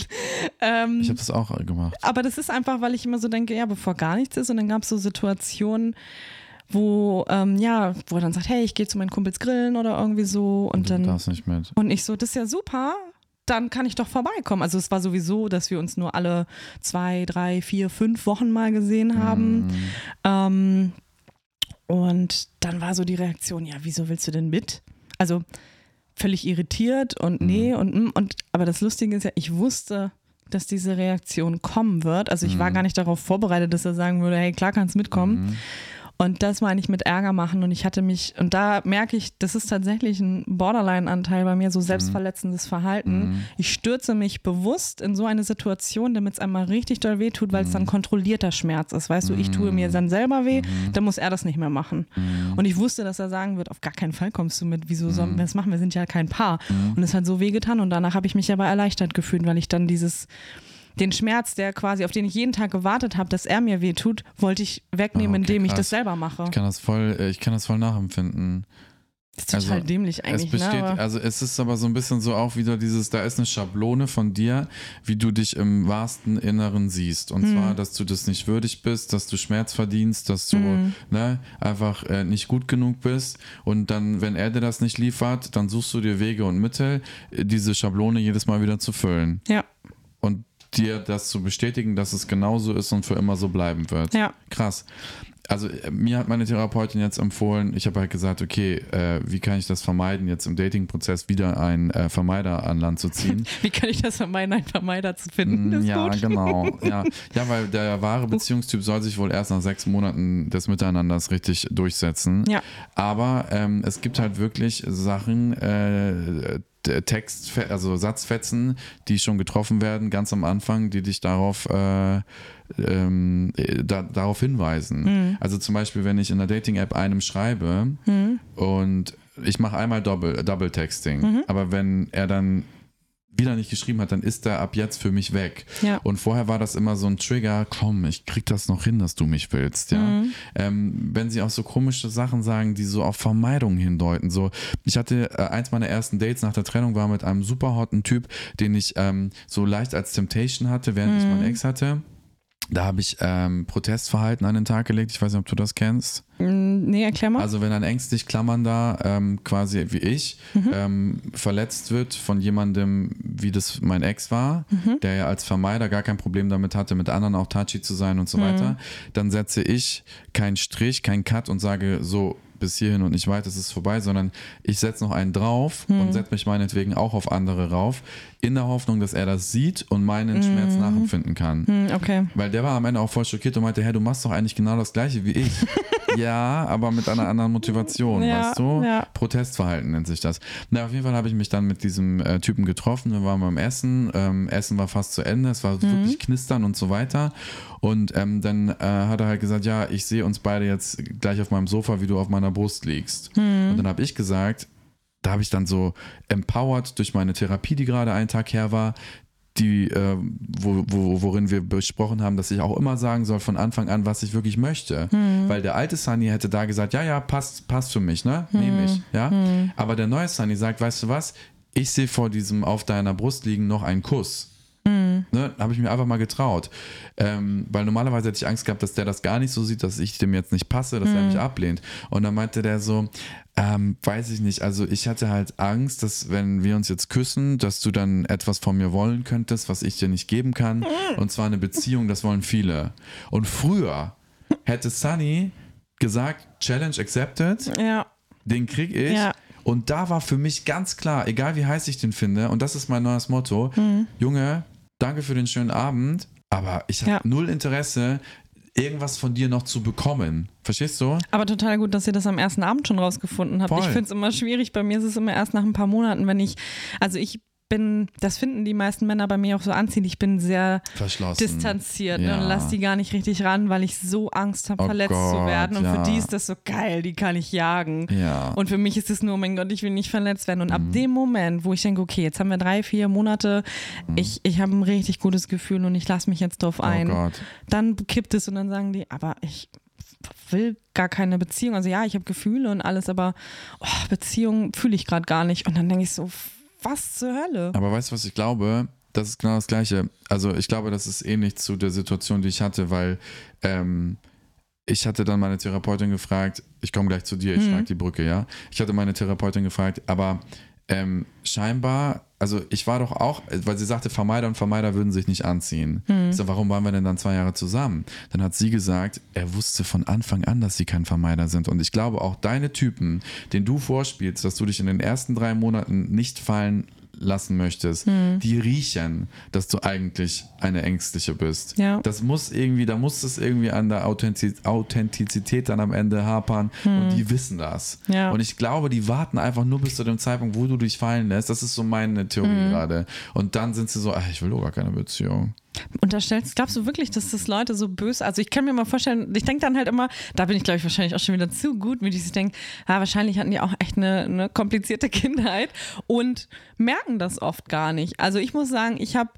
ähm, ich habe das auch gemacht.
Aber das ist einfach, weil ich immer so denke, ja, bevor gar nichts ist und dann gab es so Situationen, wo ähm, ja, wo er dann sagt, hey, ich gehe zu meinen Kumpels grillen oder irgendwie so und, und dann
darfst nicht mit.
Und ich so, das ist ja super, dann kann ich doch vorbeikommen. Also es war sowieso, dass wir uns nur alle zwei, drei, vier, fünf Wochen mal gesehen haben. Mm. Ähm, und dann war so die Reaktion, ja, wieso willst du denn mit? Also völlig irritiert und nee mhm. und, mm, und aber das Lustige ist ja, ich wusste, dass diese Reaktion kommen wird. Also ich mhm. war gar nicht darauf vorbereitet, dass er sagen würde, hey, klar kannst mitkommen. Mhm. Und das meine ich mit Ärger machen. Und ich hatte mich, und da merke ich, das ist tatsächlich ein Borderline-Anteil bei mir, so selbstverletzendes Verhalten. Mhm. Ich stürze mich bewusst in so eine Situation, damit es einmal richtig doll wehtut, weil es dann mhm. kontrollierter Schmerz ist. Weißt du, ich tue mir mhm. dann selber weh, mhm. dann muss er das nicht mehr machen. Und ich wusste, dass er sagen wird, auf gar keinen Fall kommst du mit, wieso sollen wir das machen? Wir sind ja kein Paar. Und es hat so weh getan und danach habe ich mich aber erleichtert gefühlt, weil ich dann dieses den Schmerz, der quasi, auf den ich jeden Tag gewartet habe, dass er mir wehtut, wollte ich wegnehmen, oh, okay, indem krass. ich das selber mache.
Ich kann das voll, äh, ich kann das voll nachempfinden.
Das ist total also, dämlich eigentlich.
Es besteht,
ne?
also es ist aber so ein bisschen so auch wieder dieses, da ist eine Schablone von dir, wie du dich im wahrsten Inneren siehst. Und hm. zwar, dass du das nicht würdig bist, dass du Schmerz verdienst, dass du hm. ne, einfach äh, nicht gut genug bist. Und dann, wenn er dir das nicht liefert, dann suchst du dir Wege und Mittel, äh, diese Schablone jedes Mal wieder zu füllen.
Ja.
Dir das zu bestätigen, dass es genauso ist und für immer so bleiben wird.
Ja.
Krass. Also äh, mir hat meine Therapeutin jetzt empfohlen, ich habe halt gesagt, okay, äh, wie kann ich das vermeiden, jetzt im Dating-Prozess wieder einen äh, Vermeider an Land zu ziehen?
wie kann ich das vermeiden, einen Vermeider zu finden?
Mm, ja, gut. genau. Ja. ja, weil der wahre Beziehungstyp soll sich wohl erst nach sechs Monaten des Miteinanders richtig durchsetzen.
Ja.
Aber ähm, es gibt halt wirklich Sachen, äh, Text, also Satzfetzen, die schon getroffen werden, ganz am Anfang, die dich darauf, äh, ähm, da, darauf hinweisen. Mhm. Also zum Beispiel, wenn ich in der Dating-App einem schreibe mhm. und ich mache einmal Double, Double Texting, mhm. aber wenn er dann wieder nicht geschrieben hat, dann ist er ab jetzt für mich weg.
Ja.
Und vorher war das immer so ein Trigger, komm, ich krieg das noch hin, dass du mich willst, ja. Mhm. Ähm, wenn sie auch so komische Sachen sagen, die so auf Vermeidung hindeuten. So, ich hatte äh, eins meiner ersten Dates nach der Trennung war mit einem super hotten Typ, den ich ähm, so leicht als Temptation hatte, während mhm. ich meinen Ex hatte. Da habe ich ähm, Protestverhalten an den Tag gelegt. Ich weiß nicht, ob du das kennst.
Mm, nee, erklär mal.
Also wenn ein ängstlich Klammernder ähm, quasi wie ich mhm. ähm, verletzt wird von jemandem, wie das mein Ex war, mhm. der ja als Vermeider gar kein Problem damit hatte, mit anderen auch touchy zu sein und so mhm. weiter, dann setze ich keinen Strich, keinen Cut und sage so, bis hierhin und nicht weiter, es ist vorbei, sondern ich setze noch einen drauf hm. und setze mich meinetwegen auch auf andere rauf, in der Hoffnung, dass er das sieht und meinen hm. Schmerz nachempfinden kann.
Hm, okay.
Weil der war am Ende auch voll schockiert und meinte, hey, du machst doch eigentlich genau das gleiche wie ich. ja, aber mit einer anderen Motivation, ja, weißt du? Ja. Protestverhalten nennt sich das. Na, auf jeden Fall habe ich mich dann mit diesem äh, Typen getroffen, wir waren beim Essen, ähm, Essen war fast zu Ende, es war mhm. wirklich knistern und so weiter. Und ähm, dann äh, hat er halt gesagt, ja, ich sehe uns beide jetzt gleich auf meinem Sofa, wie du auf meiner Brust liegst. Mhm. Und dann habe ich gesagt, da habe ich dann so empowered durch meine Therapie, die gerade einen Tag her war, die, äh, wo, wo, worin wir besprochen haben, dass ich auch immer sagen soll von Anfang an, was ich wirklich möchte. Mhm. Weil der alte Sunny hätte da gesagt, ja, ja, passt, passt für mich, ne? Nehme ich. Ja? Mhm. Aber der neue Sunny sagt, weißt du was, ich sehe vor diesem auf deiner Brust liegen noch einen Kuss. Mhm. Ne? habe ich mir einfach mal getraut. Ähm, weil normalerweise hätte ich Angst gehabt, dass der das gar nicht so sieht, dass ich dem jetzt nicht passe, dass er mich ablehnt. Und dann meinte der so, ähm, weiß ich nicht, also ich hatte halt Angst, dass wenn wir uns jetzt küssen, dass du dann etwas von mir wollen könntest, was ich dir nicht geben kann. Und zwar eine Beziehung, das wollen viele. Und früher hätte Sunny gesagt, Challenge accepted,
Ja.
den krieg ich.
Ja.
Und da war für mich ganz klar, egal wie heiß ich den finde, und das ist mein neues Motto,
Mhm.
Junge, danke für den schönen Abend, aber ich habe
Ja.
null Interesse, irgendwas von dir noch zu bekommen. Verstehst du?
Aber total gut, dass ihr das am ersten Abend schon rausgefunden habt.
Voll.
Ich finde es immer schwierig. Bei mir ist es immer erst nach ein paar Monaten, wenn ich, also ich bin, das finden die meisten Männer bei mir auch so anziehend. Ich bin sehr distanziert ne,
Ja.
und lass die gar nicht richtig ran, weil ich so Angst habe,
Oh
verletzt zu
Gott,
werden. Und
ja.
für die ist das so geil, die kann ich jagen.
Ja.
Und für mich ist es nur, oh mein Gott, ich will nicht verletzt werden. Und ab
Mhm.
dem Moment, wo ich denke, okay, jetzt haben wir drei, vier Monate, ich, ich habe ein richtig gutes Gefühl und ich lasse mich jetzt drauf
Mhm. oh
ein,
Gott.
dann kippt es und dann sagen die, aber ich will gar keine Beziehung. Also ja, ich habe Gefühle und alles, aber oh, Beziehung fühle ich gerade gar nicht. Und dann denke ich so, was zur Hölle?
Aber weißt du, was ich glaube? Das ist genau das Gleiche. Also ich glaube, das ist ähnlich zu der Situation, die ich hatte, weil ähm, ich hatte dann meine Therapeutin gefragt, ich komme gleich zu dir, ich schlage die Brücke, ja. Ich hatte meine Therapeutin gefragt, aber ähm, scheinbar, also ich war doch auch, weil sie sagte, Vermeider und Vermeider würden sich nicht anziehen. Ich so, warum waren wir denn dann zwei Jahre zusammen? Dann hat sie gesagt, er wusste von Anfang an, dass sie kein Vermeider sind. Und ich glaube, auch deine Typen, den du vorspielst, dass du dich in den ersten drei Monaten nicht fallen lassen möchtest, die riechen, dass du eigentlich eine Ängstliche bist.
Ja.
Das muss irgendwie, da muss es irgendwie an der Authentiz Authentizität dann am Ende hapern und die wissen das.
Ja.
Und ich glaube, die warten einfach nur bis zu dem Zeitpunkt, wo du dich fallen lässt. Das ist so meine Theorie gerade. Und dann sind sie so, ach, ich will doch gar keine Beziehung.
Unterstellst, glaubst du wirklich, dass das Leute so böse, also ich kann mir mal vorstellen, ich denke dann halt immer, da bin ich glaube ich wahrscheinlich auch schon wieder zu gut, mit ich denke, ah, wahrscheinlich hatten die auch echt eine, eine komplizierte Kindheit und merken das oft gar nicht. Also ich muss sagen, ich habe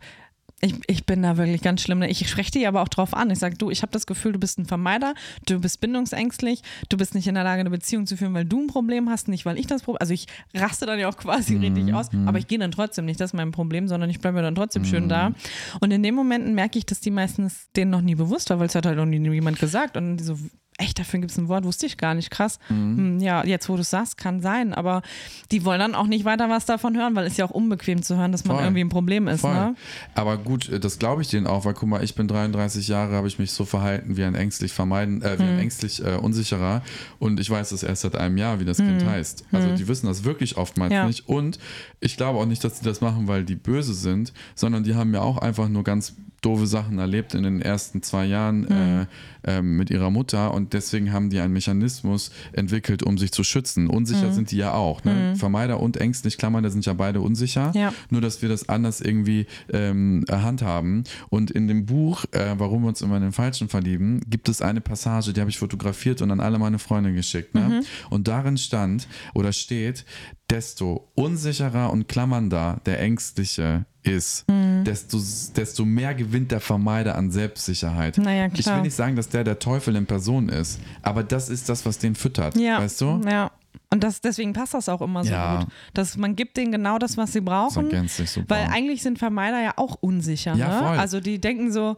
ich, ich bin da wirklich ganz schlimm. Ich spreche die aber auch drauf an. Ich sage, du, ich habe das Gefühl, du bist ein Vermeider, du bist bindungsängstlich, du bist nicht in der Lage, eine Beziehung zu führen, weil du ein Problem hast, nicht weil ich das Problem Also ich raste dann ja auch quasi richtig aus, aber ich gehe dann trotzdem nicht, das ist mein Problem, sondern ich bleibe dann trotzdem schön da. Und in den Momenten merke ich, dass die meistens denen noch nie bewusst war, weil es hat halt noch nie jemand gesagt. Und die so, echt, dafür gibt es ein Wort, wusste ich gar nicht, krass. Hm, Ja, jetzt wo du es sagst, kann sein, aber die wollen dann auch nicht weiter was davon hören, weil es ja auch unbequem zu hören, dass man
Voll.
irgendwie ein Problem ist. Ne?
Aber gut, äh, das glaube ich denen auch, weil guck mal, ich bin 33 Jahre, habe ich mich so verhalten wie ein ängstlich vermeiden, äh, wie ein ängstlich äh, unsicherer und ich weiß es erst seit einem Jahr, wie das Kind heißt. Also die wissen das wirklich oftmals
Ja.
nicht und ich glaube auch nicht, dass die das machen, weil die böse sind, sondern die haben ja auch einfach nur ganz doofe Sachen erlebt in den ersten zwei Jahren äh, ähm, mit ihrer Mutter und deswegen haben die einen Mechanismus entwickelt, um sich zu schützen. Unsicher sind die ja auch. Ne? Vermeider und ängstlich, Klammern, da sind ja beide unsicher.
Ja.
Nur, dass wir das anders irgendwie ähm, handhaben. Und in dem Buch, äh, Warum wir uns immer in den Falschen verlieben, gibt es eine Passage, die habe ich fotografiert und an alle meine Freunde geschickt. Ne? Und darin stand oder steht, desto unsicherer und klammernder der Ängstliche ist, desto, desto mehr gewinnt der Vermeider an Selbstsicherheit.
Naja,
Ich
klar.
will nicht sagen, dass der der Teufel in Person ist, aber das ist das, was den füttert.
Ja,
Weißt du?
Ja. Und das, deswegen passt das auch immer so
Ja.
gut. Dass man gibt denen genau das, was sie
Das
brauchen.
ergänzt sich super.
Weil eigentlich sind Vermeider ja auch unsicher.
Ja,
ne?
voll.
Also die denken so,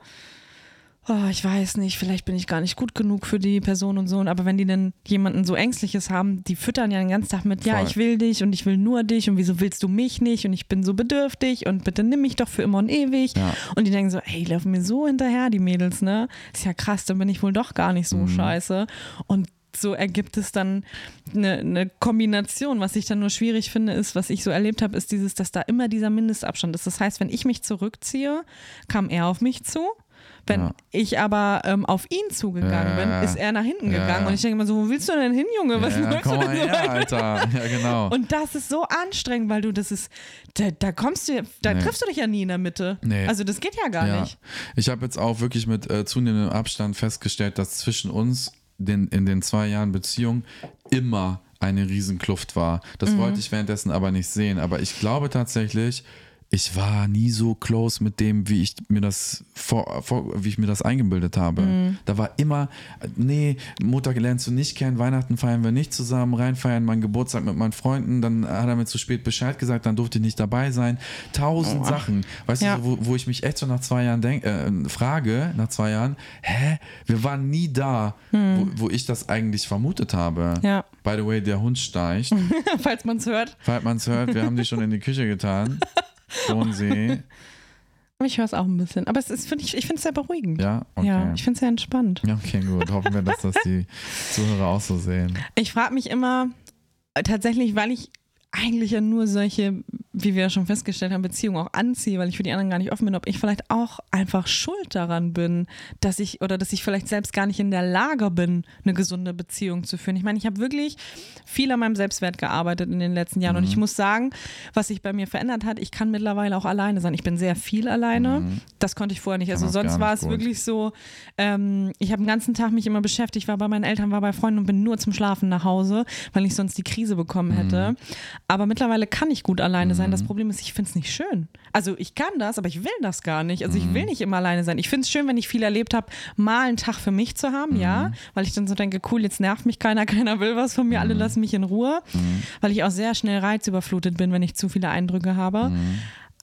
oh, ich weiß nicht, vielleicht bin ich gar nicht gut genug für die Person und so. Aber wenn die dann jemanden so Ängstliches haben, die füttern ja den ganzen Tag mit, ja,
Voll.
ich will dich und ich will nur dich und wieso willst du mich nicht und ich bin so bedürftig und bitte nimm mich doch für immer und ewig.
Ja.
Und die denken so, ey, die laufen mir so hinterher, die Mädels, ne? Ist ja krass, dann bin ich wohl doch gar nicht so
Mhm.
scheiße. Und so ergibt es dann eine, eine Kombination. Was ich dann nur schwierig finde, ist, was ich so erlebt habe, ist dieses, dass da immer dieser Mindestabstand ist. Das heißt, wenn ich mich zurückziehe, kam er auf mich zu. Wenn
Ja.
ich aber ähm, auf ihn zugegangen
Ja.
bin, ist er nach hinten
Ja.
gegangen. Und ich denke immer so, wo willst du denn hin, Junge? Was
ja, komm
du denn so
her, Alter. Ja, genau.
und das ist so anstrengend, weil du das ist, da, da kommst du, da
Nee.
triffst du dich ja nie in der Mitte.
Nee.
Also das geht ja gar nicht.
Ich habe jetzt auch wirklich mit äh, zunehmendem Abstand festgestellt, dass zwischen uns den, in den zwei Jahren Beziehung immer eine Riesenkluft war. Das
Mhm.
wollte ich währenddessen aber nicht sehen. Aber ich glaube tatsächlich, ich war nie so close mit dem, wie ich mir das vor, vor wie ich mir das eingebildet habe.
Mhm.
Da war immer, nee, Mutter lernst du nicht kennen, Weihnachten feiern wir nicht zusammen, reinfeiern, mein Geburtstag mit meinen Freunden, dann hat er mir zu spät Bescheid gesagt, dann durfte ich nicht dabei sein. Tausend
Oh.
Sachen. Weißt
Ja.
du, so, wo, wo ich mich echt so nach zwei Jahren denk, äh, frage, nach zwei Jahren, hä, wir waren nie da, wo, wo ich das eigentlich vermutet habe.
Ja.
By the way, der Hund steicht.
Falls man es hört.
Falls man es hört, wir haben die schon in die Küche getan. Bodensee.
Ich höre es auch ein bisschen. Aber es ist, find ich, ich finde es sehr beruhigend.
Ja, okay.
Ja, ich finde es sehr entspannt.
Ja, okay, gut. Hoffen wir, dass das die Zuhörer auch so sehen.
Ich frage mich immer, äh, tatsächlich, weil ich eigentlich ja nur solche, wie wir ja schon festgestellt haben, Beziehungen auch anziehe, weil ich für die anderen gar nicht offen bin, ob ich vielleicht auch einfach schuld daran bin, dass ich oder dass ich vielleicht selbst gar nicht in der Lage bin, eine gesunde Beziehung zu führen. Ich meine, ich habe wirklich viel an meinem Selbstwert gearbeitet in den letzten Jahren und ich muss sagen, was sich bei mir verändert hat, ich kann mittlerweile auch alleine sein. Ich bin sehr viel alleine. Das konnte ich vorher nicht. Also sonst war es
gut.
wirklich so, ähm, ich habe den ganzen Tag mich immer beschäftigt, war bei meinen Eltern, war bei Freunden und bin nur zum Schlafen nach Hause, weil ich sonst die Krise bekommen hätte. Aber mittlerweile kann ich gut alleine sein. Das Problem ist, ich finde es nicht schön. Also ich kann das, aber ich will das gar nicht. Also ich will nicht immer alleine sein. Ich finde es schön, wenn ich viel erlebt habe, mal einen Tag für mich zu haben, ja, weil ich dann so denke, cool, jetzt nervt mich keiner, keiner will was von mir, alle lassen mich in Ruhe, weil ich auch sehr schnell reizüberflutet bin, wenn ich zu viele Eindrücke habe.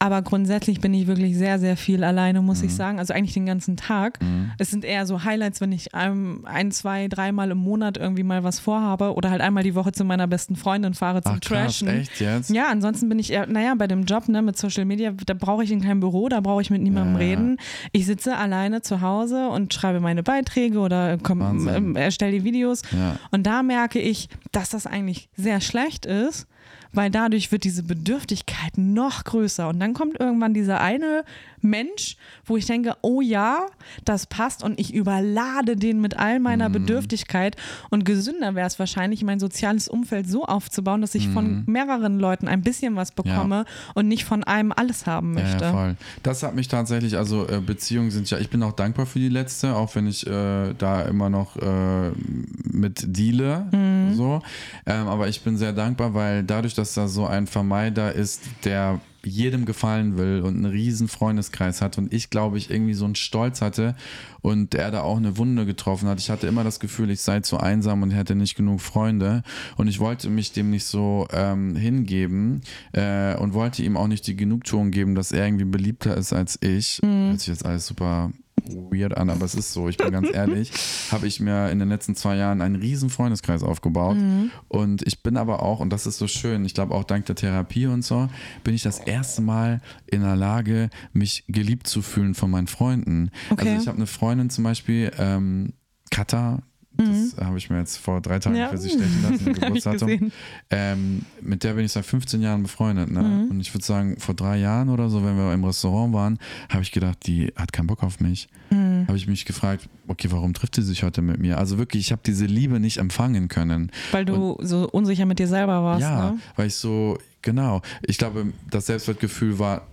Aber grundsätzlich bin ich wirklich sehr, sehr viel alleine, muss ich sagen. Also eigentlich den ganzen Tag. Es sind eher so Highlights, wenn ich ein, ein, zwei, dreimal im Monat irgendwie mal was vorhabe oder halt einmal die Woche zu meiner besten Freundin fahre zum
Ach krass,
Trashen.
echt jetzt?
Ja, ansonsten bin ich eher, naja, bei dem Job ne, mit Social Media, da brauche ich in keinem Büro, da brauche ich mit niemandem
Ja.
reden. Ich sitze alleine zu Hause und schreibe meine Beiträge oder komm, ähm, erstelle die Videos.
Ja.
Und da merke ich, dass das eigentlich sehr schlecht ist, weil dadurch wird diese Bedürftigkeit noch größer. Und dann kommt irgendwann dieser eine Mensch, wo ich denke, oh ja, das passt und ich überlade den mit all meiner
Mhm.
Bedürftigkeit. Und gesünder wäre es wahrscheinlich, mein soziales Umfeld so aufzubauen, dass ich von mehreren Leuten ein bisschen was bekomme und nicht von einem alles haben
Ja,
möchte.
ja, voll. Das hat mich tatsächlich, also äh, Beziehungen sind ja, ich bin auch dankbar für die letzte, auch wenn ich äh, da immer noch äh, mit deale,
Mhm.
so. Ähm, aber ich bin sehr dankbar, weil dadurch, dass da so ein Vermeider ist, der jedem gefallen will und einen riesen Freundeskreis hat und ich glaube ich irgendwie so einen Stolz hatte und er da auch eine Wunde getroffen hat. Ich hatte immer das Gefühl, ich sei zu einsam und hätte nicht genug Freunde und ich wollte mich dem nicht so ähm, hingeben äh, und wollte ihm auch nicht die Genugtuung geben, dass er irgendwie beliebter ist als ich. Hört sich jetzt alles super weird an, aber es ist so, ich bin ganz ehrlich, habe ich mir in den letzten zwei Jahren einen riesen Freundeskreis aufgebaut und ich bin aber auch, und das ist so schön, ich glaube auch dank der Therapie und so, bin ich das erste Mal in der Lage, mich geliebt zu fühlen von meinen Freunden.
Okay.
Also ich habe eine Freundin zum Beispiel, ähm, Katha, das habe ich mir jetzt vor drei Tagen
Ja.
für sie stechen lassen, Geburtsdatum. Ähm, mit der bin ich seit 15 Jahren befreundet. Ne?
Mhm.
Und ich würde sagen, vor drei Jahren oder so, wenn wir im Restaurant waren, habe ich gedacht, die hat keinen Bock auf mich.
Mhm.
Habe ich mich gefragt, okay, warum trifft sie sich heute mit mir? Also wirklich, ich habe diese Liebe nicht empfangen können.
Weil du so unsicher mit dir selber warst.
ja,
Ne?
weil ich so, genau, ich glaube, das Selbstwertgefühl war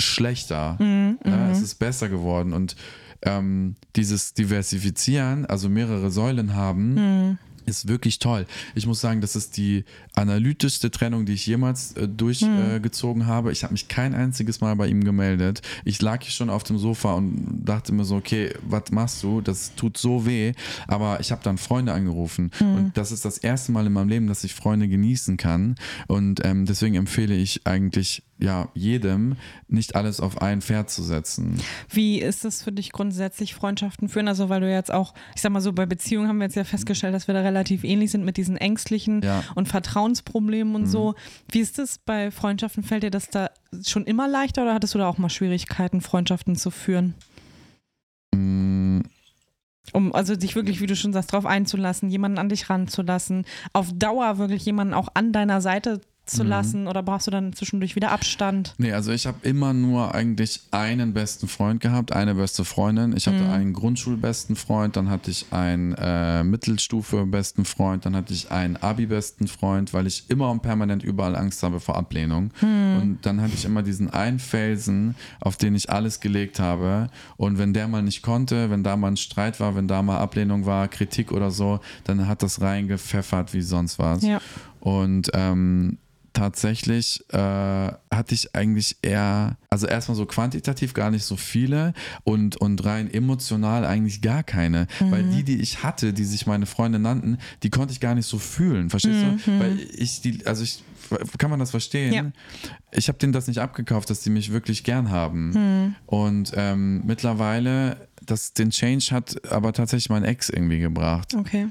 schlechter.
Mhm,
ja, es ist besser geworden. Und ähm, dieses Diversifizieren, also mehrere Säulen haben,
Mhm.
ist wirklich toll. Ich muss sagen, das ist die analytischste Trennung, die ich jemals äh, durchgezogen äh, gezogen habe. Ich habe mich kein einziges Mal bei ihm gemeldet. Ich lag hier schon auf dem Sofa und dachte mir so, okay, was machst du? Das tut so weh. Aber ich habe dann Freunde angerufen. Und das ist das erste Mal in meinem Leben, dass ich Freunde genießen kann. Und ähm, deswegen empfehle ich eigentlich ja jedem, nicht alles auf ein Pferd zu setzen.
Wie ist es für dich grundsätzlich, Freundschaften führen? Also, weil du jetzt auch, ich sag mal so, bei Beziehungen haben wir jetzt ja festgestellt, dass wir da relativ ähnlich sind mit diesen ängstlichen
Ja.
und Vertrauensproblemen und so. Wie ist es bei Freundschaften? Fällt dir das da schon immer leichter oder hattest du da auch mal Schwierigkeiten, Freundschaften zu führen?
Mm,
Um also dich wirklich, wie du schon sagst, drauf einzulassen, jemanden an dich ranzulassen, auf Dauer wirklich jemanden auch an deiner Seite zu lassen oder brauchst du dann zwischendurch wieder Abstand?
Nee, also ich habe immer nur eigentlich einen besten Freund gehabt, eine beste Freundin. Ich hatte einen Grundschulbesten Freund, dann hatte ich einen äh, Mittelstufe-besten Freund, dann hatte ich einen Abi-besten Freund, weil ich immer und permanent überall Angst habe vor Ablehnung. Und dann hatte ich immer diesen einen Felsen, auf den ich alles gelegt habe. Und wenn der mal nicht konnte, wenn da mal ein Streit war, wenn da mal Ablehnung war, Kritik oder so, dann hat das reingepfeffert wie sonst was.
Ja.
Und ähm, tatsächlich äh, hatte ich eigentlich eher, also erstmal so quantitativ gar nicht so viele und, und rein emotional eigentlich gar keine. Mhm. Weil die, die ich hatte, die sich meine Freunde nannten, die konnte ich gar nicht so fühlen. Verstehst mhm. du? Weil ich die, also ich, kann man das verstehen? Ja. Ich habe denen das nicht abgekauft, dass die mich wirklich gern haben. Mhm. Und ähm, mittlerweile, das, den Change hat aber tatsächlich mein Ex irgendwie gebracht.
Okay.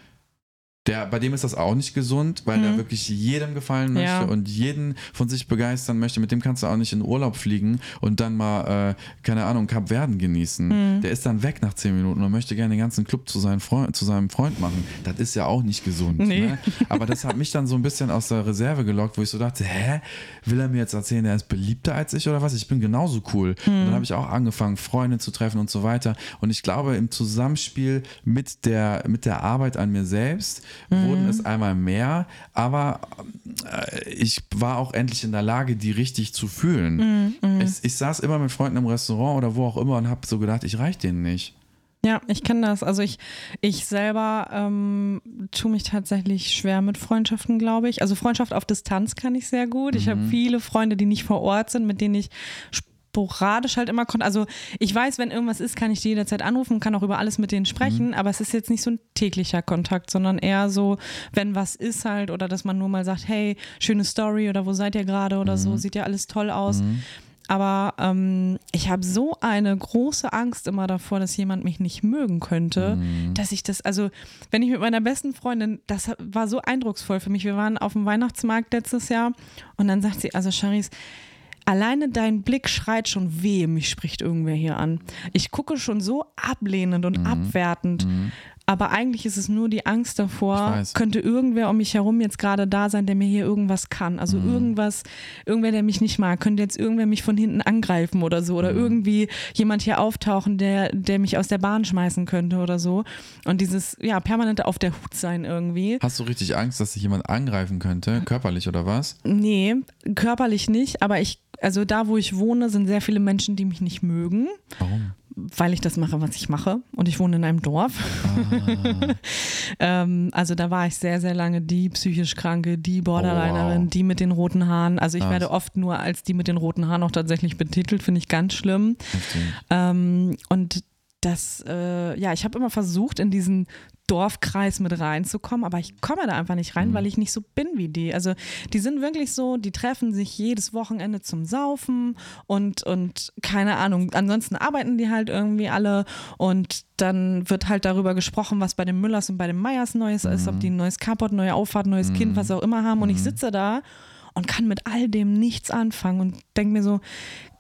Der, bei dem ist das auch nicht gesund, weil mhm. er wirklich jedem gefallen möchte ja. und jeden von sich begeistern möchte. Mit dem kannst du auch nicht in Urlaub fliegen und dann mal, äh, keine Ahnung, Kap Verden genießen. Mhm. Der ist dann weg nach zehn Minuten und möchte gerne den ganzen Club zu, seinen Freund, zu seinem Freund machen. Das ist ja auch nicht gesund. Nee. Ne? Aber das hat mich dann so ein bisschen aus der Reserve gelockt, wo ich so dachte, hä, will er mir jetzt erzählen, er ist beliebter als ich oder was? Ich bin genauso cool. Mhm. Und dann habe ich auch angefangen, Freunde zu treffen und so weiter. Und ich glaube, im Zusammenspiel mit der, mit der Arbeit an mir selbst, mhm. wurden es einmal mehr, aber äh, ich war auch endlich in der Lage, die richtig zu fühlen. Mhm. mhm. Es, ich saß immer mit Freunden im Restaurant oder wo auch immer und habe so gedacht, ich reich denen nicht.
Ja, ich kenne das. Also ich, ich selber ähm, tue mich tatsächlich schwer mit Freundschaften, glaube ich. Also Freundschaft auf Distanz kann ich sehr gut. Ich habe mhm. viele Freunde, die nicht vor Ort sind, mit denen ich sporadisch halt immer konnte. Also ich weiß, wenn irgendwas ist, kann ich die jederzeit anrufen, kann auch über alles mit denen sprechen, mhm. aber es ist jetzt nicht so ein täglicher Kontakt, sondern eher so, wenn was ist halt oder dass man nur mal sagt, hey, schöne Story oder wo seid ihr gerade oder mhm. so, sieht ja alles toll aus. Mhm. Aber ähm, ich habe so eine große Angst immer davor, dass jemand mich nicht mögen könnte, mhm. dass ich das, also wenn ich mit meiner besten Freundin, das war so eindrucksvoll für mich. Wir waren auf dem Weihnachtsmarkt letztes Jahr und dann sagt sie, also Charis, Alleine dein Blick schreit schon weh, mich spricht irgendwer hier an. Ich gucke schon so ablehnend und mhm. abwertend. Mhm. Aber eigentlich ist es nur die Angst davor, könnte irgendwer um mich herum jetzt gerade da sein, der mir hier irgendwas kann. Also mhm. irgendwas, irgendwer, der mich nicht mag, könnte jetzt irgendwer mich von hinten angreifen oder so. Oder mhm. irgendwie jemand hier auftauchen, der, der mich aus der Bahn schmeißen könnte oder so. Und dieses, ja, permanente auf der Hut sein irgendwie.
Hast du richtig Angst, dass sich jemand angreifen könnte? Körperlich oder was?
Nee, körperlich nicht, aber ich also da, wo ich wohne, sind sehr viele Menschen, die mich nicht mögen.
Warum?
Weil ich das mache, was ich mache. Und ich wohne in einem Dorf. Ah. ähm, also da war ich sehr, sehr lange die psychisch Kranke, die Borderlinerin, oh, wow. die mit den roten Haaren. Also ich Krass. werde oft nur als die mit den roten Haaren auch tatsächlich betitelt, finde ich ganz schlimm. Ähm, und das, äh, ja, ich habe immer versucht, in diesen Dorfkreis mit reinzukommen, aber ich komme da einfach nicht rein, mhm. weil ich nicht so bin wie die. Also die sind wirklich so, die treffen sich jedes Wochenende zum Saufen und, und keine Ahnung, ansonsten arbeiten die halt irgendwie alle und dann wird halt darüber gesprochen, was bei den Müllers und bei den Meyers Neues mhm. ist, ob die ein neues Carport, neue Auffahrt, neues mhm. Kind, was auch immer haben und ich mhm. sitze da und kann mit all dem nichts anfangen und denke mir so,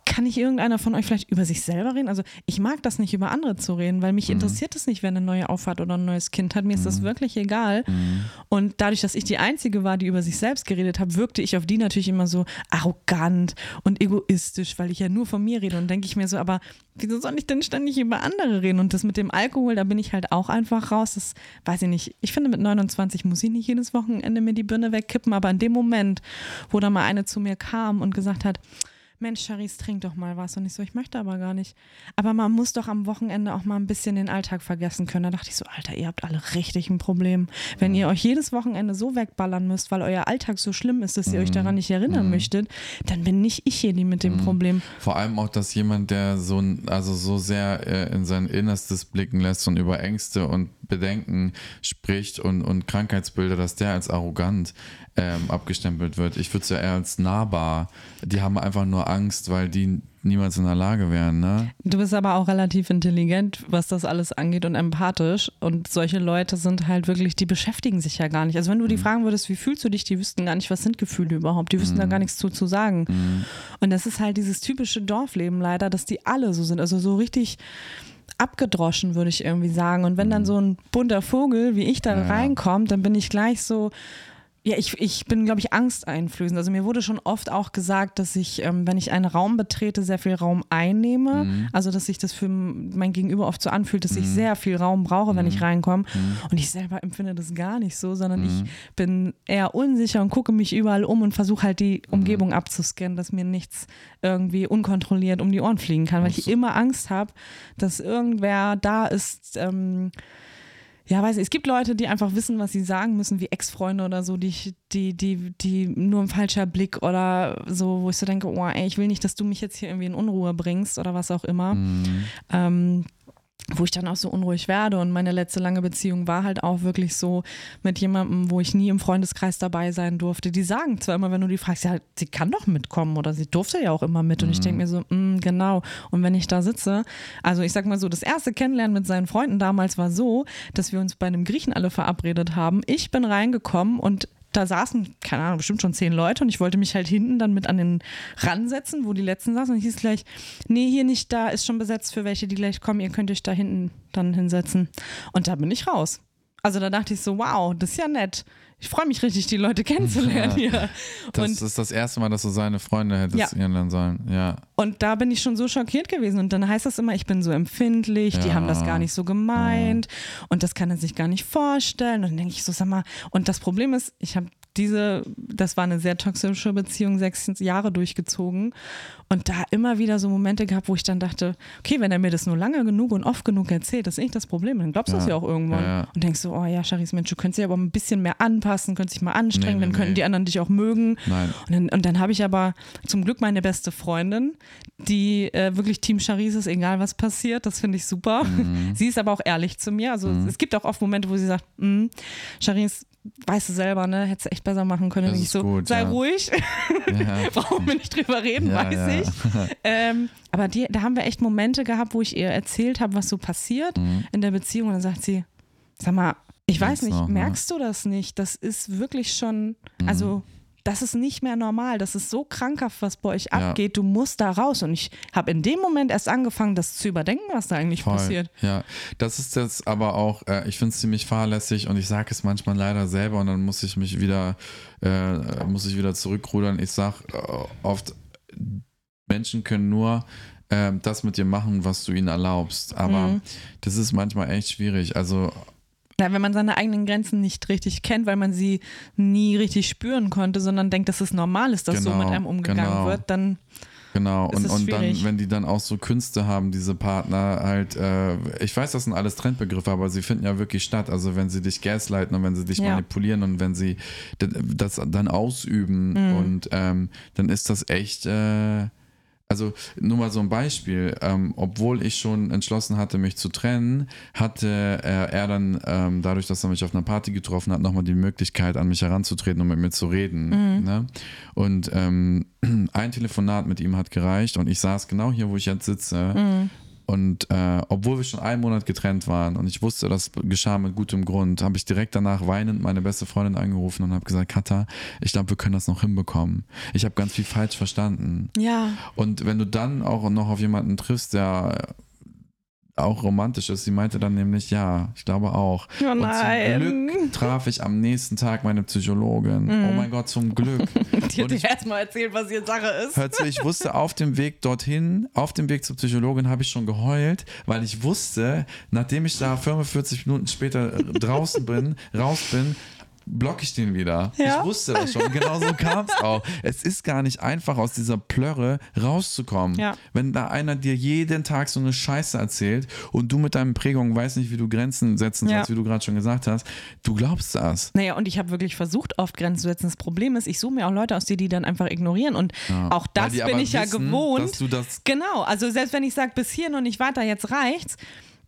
kann nicht irgendeiner von euch vielleicht über sich selber reden? Also ich mag das nicht, über andere zu reden, weil mich mhm. interessiert es nicht, wer eine neue Auffahrt oder ein neues Kind hat. Mir mhm. ist das mhm. wirklich egal. Mhm. Und dadurch, dass ich die Einzige war, die über sich selbst geredet hat, wirkte ich auf die natürlich immer so arrogant und egoistisch, weil ich ja nur von mir rede. Und denke ich mir so, aber wieso soll ich denn ständig über andere reden? Und das mit dem Alkohol, da bin ich halt auch einfach raus. Das weiß ich nicht. Ich finde, mit 29 muss ich nicht jedes Wochenende mir die Birne wegkippen, aber in dem Moment, wo da mal eine zu mir kam und gesagt hat, Mensch, Charisse, trink doch mal was. Und ich so, ich möchte aber gar nicht. Aber man muss doch am Wochenende auch mal ein bisschen den Alltag vergessen können. Da dachte ich so, Alter, ihr habt alle richtig ein Problem. Wenn ihr euch jedes Wochenende so wegballern müsst, weil euer Alltag so schlimm ist, dass ihr mhm. euch daran nicht erinnern mhm. möchtet, dann bin nicht ich hier die mit dem mhm. Problem.
Vor allem auch, dass jemand, der so, also so sehr äh, in sein Innerstes blicken lässt und über Ängste und Bedenken spricht und, und Krankheitsbilder, dass der als arrogant ähm, abgestempelt wird. Ich würde es ja eher als nahbar. Die haben einfach nur Angst, weil die niemals in der Lage wären. Ne?
Du bist aber auch relativ intelligent, was das alles angeht und empathisch. Und solche Leute sind halt wirklich, die beschäftigen sich ja gar nicht. Also wenn du die mhm. fragen würdest, wie fühlst du dich, die wüssten gar nicht, was sind Gefühle überhaupt. Die wüssten mhm. da gar nichts zu, zu sagen. Mhm. Und das ist halt dieses typische Dorfleben leider, dass die alle so sind. Also so richtig abgedroschen, würde ich irgendwie sagen. Und wenn dann mhm. so ein bunter Vogel wie ich da ja. reinkommt, dann bin ich gleich so, ja, ich, ich bin, glaube ich, angsteinflößend. Also mir wurde schon oft auch gesagt, dass ich, ähm, wenn ich einen Raum betrete, sehr viel Raum einnehme. Mhm. Also dass sich das für mein Gegenüber oft so anfühlt, dass mhm. ich sehr viel Raum brauche, wenn mhm. ich reinkomme. Mhm. Und ich selber empfinde das gar nicht so, sondern ich mhm. bin eher unsicher und gucke mich überall um und versuche halt die mhm. Umgebung abzuscannen, dass mir nichts irgendwie unkontrolliert um die Ohren fliegen kann, weil ich immer Angst habe, dass irgendwer da ist, ähm, ja, weiß ich, es gibt Leute, die einfach wissen, was sie sagen müssen, wie Ex-Freunde oder so, die, die, die, die nur ein falscher Blick oder so, wo ich so denke, oh, ey, ich will nicht, dass du mich jetzt hier irgendwie in Unruhe bringst oder was auch immer.
Mhm.
Ähm, wo ich dann auch so unruhig werde. Und meine letzte lange Beziehung war halt auch wirklich so mit jemandem, wo ich nie im Freundeskreis dabei sein durfte. Die sagen zwar immer, wenn du die fragst, ja, sie kann doch mitkommen oder sie durfte ja auch immer mit. Und ich denke mir so, mm, genau. Und wenn ich da sitze, also ich sag mal so, das erste Kennenlernen mit seinen Freunden damals war so, dass wir uns bei einem Griechen alle verabredet haben. Ich bin reingekommen und da saßen, keine Ahnung, bestimmt schon zehn Leute und ich wollte mich halt hinten dann mit an den ransetzen, wo die letzten saßen und hieß gleich, nee, hier nicht, da ist schon besetzt für welche, die gleich kommen, ihr könnt euch da hinten dann hinsetzen. Und da bin ich raus. Also da dachte ich so, wow, das ist ja nett. Ich freue mich richtig, die Leute kennenzulernen
Ja.
hier.
Das
Und
ist das erste Mal, dass du seine Freunde hättest
Ja.
kennenlernen sollen. Ja.
Und da bin ich schon so schockiert gewesen. Und dann heißt das immer, ich bin so empfindlich, die
Ja.
haben das gar nicht so gemeint und das kann er sich gar nicht vorstellen. Und dann denke ich so, sag mal, und das Problem ist, ich habe diese, das war eine sehr toxische Beziehung, sechs Jahre durchgezogen und da immer wieder so Momente gehabt, wo ich dann dachte, okay, wenn er mir das nur lange genug und oft genug erzählt, das ist nicht das Problem, dann glaubst du es
Ja.
ja auch irgendwann.
Ja, ja.
Und denkst so, oh ja, Charis, Mensch, du könntest dich aber ein bisschen mehr anpassen, könntest dich mal anstrengen,
Nee, nee,
dann könnten
nee.
die anderen dich auch mögen.
Nein.
Und dann, und dann habe ich aber zum Glück meine beste Freundin, die äh, wirklich Team Charisse ist, egal was passiert. Das finde ich super.
Mhm.
Sie ist aber auch ehrlich zu mir. Also es gibt auch oft Momente, wo sie sagt, "Mm, Charisse, weißt du selber, ne, hättest du echt besser machen können.
Das
ich so,
gut,
sei
ja.
ruhig,
Ja.
brauchen wir nicht drüber reden,
Ja,
weiß ich. Ähm, aber die, da haben wir echt Momente gehabt, wo ich ihr erzählt habe, was so passiert
Mhm.
in der Beziehung. Und dann sagt sie, sag mal, ich weiß nicht,
noch, ne?
merkst du das nicht? Das ist wirklich schon, also das ist nicht mehr normal. Das ist so krankhaft, was bei euch
Ja.
abgeht. Du musst da raus. Und ich habe in dem Moment erst angefangen, das zu überdenken, was da eigentlich
Voll.
passiert.
Ja, das ist jetzt aber auch, äh, ich finde es ziemlich fahrlässig und ich sage es manchmal leider selber und dann muss ich mich wieder, äh, muss ich wieder zurückrudern. Ich sage äh, oft, Menschen können nur äh, das mit dir machen, was du ihnen erlaubst. Aber
Mhm.
das ist manchmal echt schwierig. Also
Ja, wenn man seine eigenen Grenzen nicht richtig kennt, weil man sie nie richtig spüren konnte, sondern denkt, dass es normal ist, dass so
Genau,
mit einem umgegangen
genau.
wird, dann
Genau, und, und dann, wenn die dann auch so Künste haben, diese Partner, halt, äh, ich weiß, das sind alles Trendbegriffe, aber sie finden ja wirklich statt. Also wenn sie dich gaslighten und wenn sie dich
Ja.
manipulieren und wenn sie das dann ausüben
Mhm.
und ähm, dann ist das echt, äh, also nur mal so ein Beispiel, ähm, obwohl ich schon entschlossen hatte, mich zu trennen, hatte äh, er dann ähm, dadurch, dass er mich auf einer Party getroffen hat, nochmal die Möglichkeit, an mich heranzutreten und mit mir zu reden.
Mhm.
Ne? Und ähm, ein Telefonat mit ihm hat gereicht und ich saß genau hier, wo ich jetzt sitze.
Mhm.
Und äh, obwohl wir schon einen Monat getrennt waren und ich wusste, das geschah mit gutem Grund, habe ich direkt danach weinend meine beste Freundin angerufen und habe gesagt, Katha, ich glaube, wir können das noch hinbekommen. Ich habe ganz viel falsch verstanden.
ja,
Und wenn du dann auch noch auf jemanden triffst, der auch romantisch ist, sie meinte dann nämlich, ja, ich glaube auch.
Oh
Und zum
nein.
Glück traf ich am nächsten Tag meine Psychologin. Oh mein Gott, zum Glück.
die hat dir erstmal erzählt, was hier Sache ist.
Hör zu, ich wusste auf dem Weg dorthin, auf dem Weg zur Psychologin habe ich schon geheult, weil ich wusste, nachdem ich da 45 Minuten später draußen bin, raus bin, block ich den wieder.
Ja?
Ich wusste das schon. Genau so kam es auch. Es ist gar nicht einfach, aus dieser Plörre rauszukommen.
Ja.
Wenn da einer dir jeden Tag so eine Scheiße erzählt und du mit deinen Prägungen weißt nicht, wie du Grenzen setzen
Ja.
sollst, wie du gerade schon gesagt hast, du glaubst das.
Naja, und ich habe wirklich versucht, oft Grenzen zu setzen. Das Problem ist, ich suche mir auch Leute aus, die die dann einfach ignorieren. Und auch das bin ich ja
wissen,
gewohnt.
Dass du das
Genau, also selbst wenn ich sage, bis hierhin und nicht weiter, jetzt reicht's,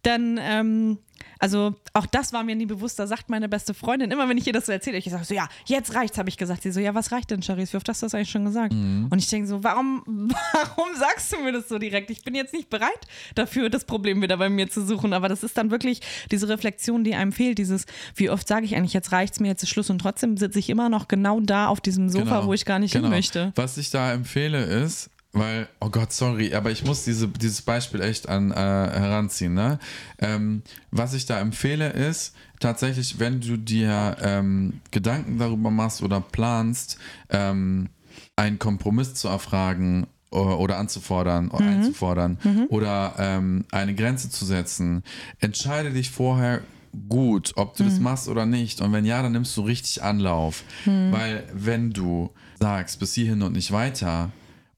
dann, ähm, also auch das war mir nie bewusst, da sagt meine beste Freundin, immer wenn ich ihr das so erzähle, ich sage so, ja, jetzt reicht's, habe ich gesagt. Sie so, ja, was reicht denn, Charisse? Wie oft hast du das eigentlich schon gesagt?
Mhm.
Und ich denke so, warum, warum sagst du mir das so direkt? Ich bin jetzt nicht bereit dafür, das Problem wieder bei mir zu suchen. Aber das ist dann wirklich diese Reflexion, die einem fehlt, dieses, wie oft sage ich eigentlich, jetzt reicht's mir, jetzt ist Schluss und trotzdem sitze ich immer noch genau da auf diesem Sofa,
Genau,
wo ich gar nicht
genau.
hin möchte.
Was ich da empfehle ist, weil, oh Gott, sorry, aber ich muss diese, dieses Beispiel echt an, äh, heranziehen. Ne? Ähm, was ich da empfehle ist, tatsächlich, wenn du dir ähm, Gedanken darüber machst oder planst, ähm, einen Kompromiss zu erfragen oder anzufordern, oder einzufordern oder ähm, eine Grenze zu setzen, entscheide dich vorher gut, ob du das machst oder nicht. Und wenn ja, dann nimmst du richtig Anlauf. Weil wenn du sagst, bis hierhin und nicht weiter,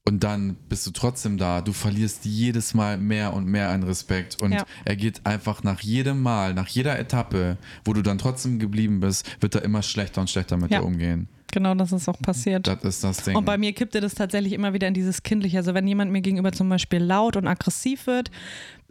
und dann bist du trotzdem da. Du verlierst jedes Mal mehr und mehr an Respekt. Und
Ja.
er geht einfach nach jedem Mal, nach jeder Etappe, wo du dann trotzdem geblieben bist, wird er immer schlechter und schlechter mit
Ja.
dir umgehen.
Genau, das ist auch passiert.
Das ist das Ding.
Und bei mir kippte das tatsächlich immer wieder in dieses Kindliche. Also wenn jemand mir gegenüber zum Beispiel laut und aggressiv wird,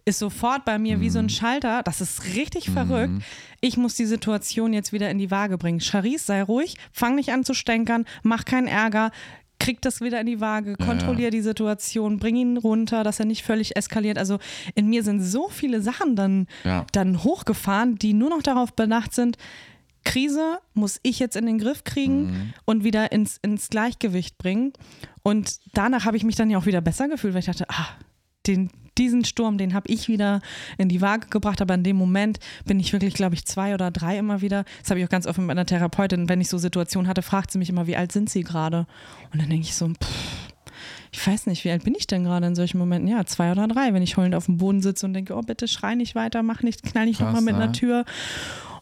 ist sofort bei mir wie so
Mhm.
ein Schalter. Das ist richtig verrückt. Ich muss die Situation jetzt wieder in die Waage bringen. Charisse, sei ruhig, fang nicht an zu stänkern, mach keinen Ärger. Krieg das wieder in die Waage,
Ja,
kontrollier die Situation, bring ihn runter, dass er nicht völlig eskaliert. Also in mir sind so viele Sachen dann,
Ja.
dann hochgefahren, die nur noch darauf bedacht sind, Krise muss ich jetzt in den Griff kriegen
Mhm.
und wieder ins, ins Gleichgewicht bringen. Und danach habe ich mich dann ja auch wieder besser gefühlt, weil ich dachte, ah, den, diesen Sturm, den habe ich wieder in die Waage gebracht, aber in dem Moment bin ich wirklich, glaube ich, zwei oder drei immer wieder. Das habe ich auch ganz oft mit meiner Therapeutin, wenn ich so Situationen hatte, fragt sie mich immer, wie alt sind sie gerade? Und dann denke ich so, pff, ich weiß nicht, wie alt bin ich denn gerade in solchen Momenten? Ja, zwei oder drei, wenn ich heulend auf dem Boden sitze und denke, oh, bitte schrei nicht weiter, mach nicht, knall nicht nochmal mit
ne?
einer Tür.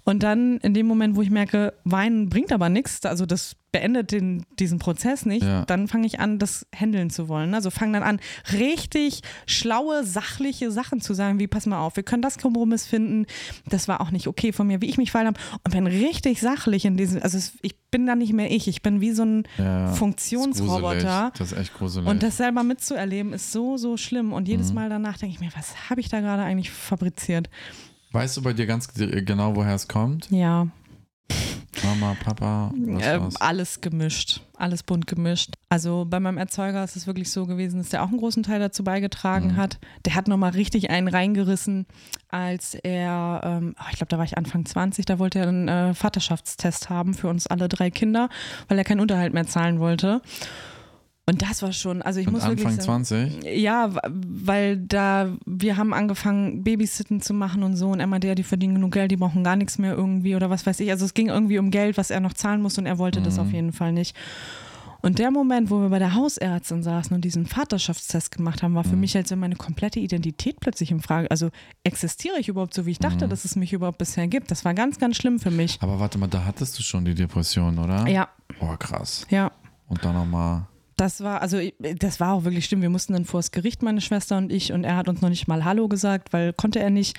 Und dann in dem Moment, wo ich merke, Weinen bringt aber nichts, also das beendet den, diesen Prozess nicht,
Ja.
dann fange ich an, das handeln zu wollen. Also fange dann an, richtig schlaue, sachliche Sachen zu sagen, wie pass mal auf, wir können das Kompromiss finden, das war auch nicht okay von mir, wie ich mich fallen habe. Und bin richtig sachlich in diesem, also es, ich bin dann nicht mehr ich, ich bin wie so ein
Ja.
Funktionsroboter.
Das ist echt gruselig.
Und das selber mitzuerleben ist so, so schlimm. Und jedes
Mhm.
Mal danach denke ich mir, was habe ich da gerade eigentlich fabriziert?
Weißt du bei dir ganz genau, woher es kommt?
Ja,
Mama, Papa, was
äh,
war's?
alles gemischt, alles bunt gemischt. Also bei meinem Erzeuger ist es wirklich so gewesen, dass der auch einen großen Teil dazu beigetragen
Mhm.
hat. Der hat nochmal richtig einen reingerissen, als er, ähm, oh, ich glaube, da war ich Anfang 20, da wollte er einen äh, Vaterschaftstest haben für uns alle drei Kinder, weil er keinen Unterhalt mehr zahlen wollte. Und das war schon, also ich
Mit
muss
Anfang
wirklich sagen,
20?
Ja, weil da, wir haben angefangen, Babysitten zu machen und so und er meinte, ja, die verdienen genug Geld, die brauchen gar nichts mehr irgendwie oder was weiß ich. Also es ging irgendwie um Geld, was er noch zahlen muss und er wollte das
Mhm.
auf jeden Fall nicht. Und der Moment, wo wir bei der Hausärztin saßen und diesen Vaterschaftstest gemacht haben, war für
Mhm.
mich, als wenn meine komplette Identität plötzlich in Frage, also existiere ich überhaupt so, wie ich dachte,
Mhm.
dass es mich überhaupt bisher gibt. Das war ganz, ganz schlimm für mich.
Aber warte mal, da hattest du schon die Depression, oder?
Ja,
Oh, krass.
ja.
Und dann nochmal.
Das war, also das war auch wirklich schlimm. Wir mussten dann vors Gericht, meine Schwester und ich, und er hat uns noch nicht mal Hallo gesagt, weil konnte er nicht.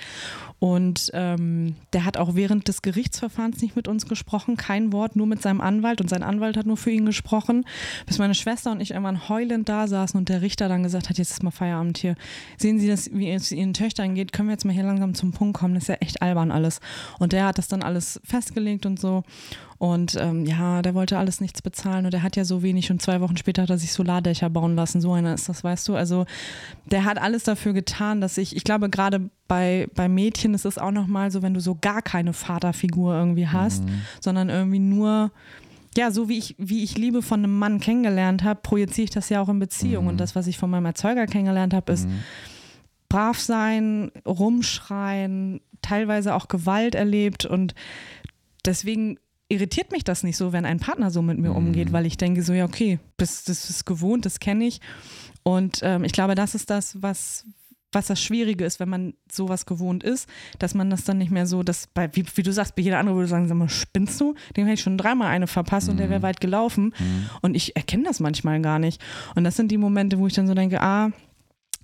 Und ähm, der hat auch während des Gerichtsverfahrens nicht mit uns gesprochen, kein Wort, nur mit seinem Anwalt und sein Anwalt hat nur für ihn gesprochen, bis meine Schwester und ich irgendwann heulend da saßen und der Richter dann gesagt hat, jetzt ist mal Feierabend hier. Sehen Sie das, wie es Ihren Töchtern geht, können wir jetzt mal hier langsam zum Punkt kommen, das ist ja echt albern alles. Und der hat das dann alles festgelegt und so. Und ähm, ja, der wollte alles nichts bezahlen und er hat ja so wenig und zwei Wochen später hat er sich Solardächer bauen lassen. So einer ist das, weißt du. Also der hat alles dafür getan, dass ich, ich glaube, gerade bei, bei Mädchen ist es auch nochmal so, wenn du so gar keine Vaterfigur irgendwie hast,
Mhm.
sondern irgendwie nur, ja, so wie ich, wie ich Liebe von einem Mann kennengelernt habe, projiziere ich das ja auch in Beziehung.
Mhm.
Und das, was ich von meinem Erzeuger kennengelernt habe, ist,
Mhm.
brav sein, rumschreien, teilweise auch Gewalt erlebt und deswegen irritiert mich das nicht so, wenn ein Partner so mit mir
Mhm.
umgeht, weil ich denke so, ja, okay, das, das ist gewohnt, das kenne ich. Und ähm, ich glaube, das ist das, was, was das Schwierige ist, wenn man sowas gewohnt ist, dass man das dann nicht mehr so, dass bei, wie, wie du sagst, bei jeder andere würde sagen, sag mal, spinnst du? Dem hätte ich schon dreimal eine verpasst und der wäre
Mhm.
weit gelaufen.
Mhm.
Und ich erkenne das manchmal gar nicht. Und das sind die Momente, wo ich dann so denke, ah,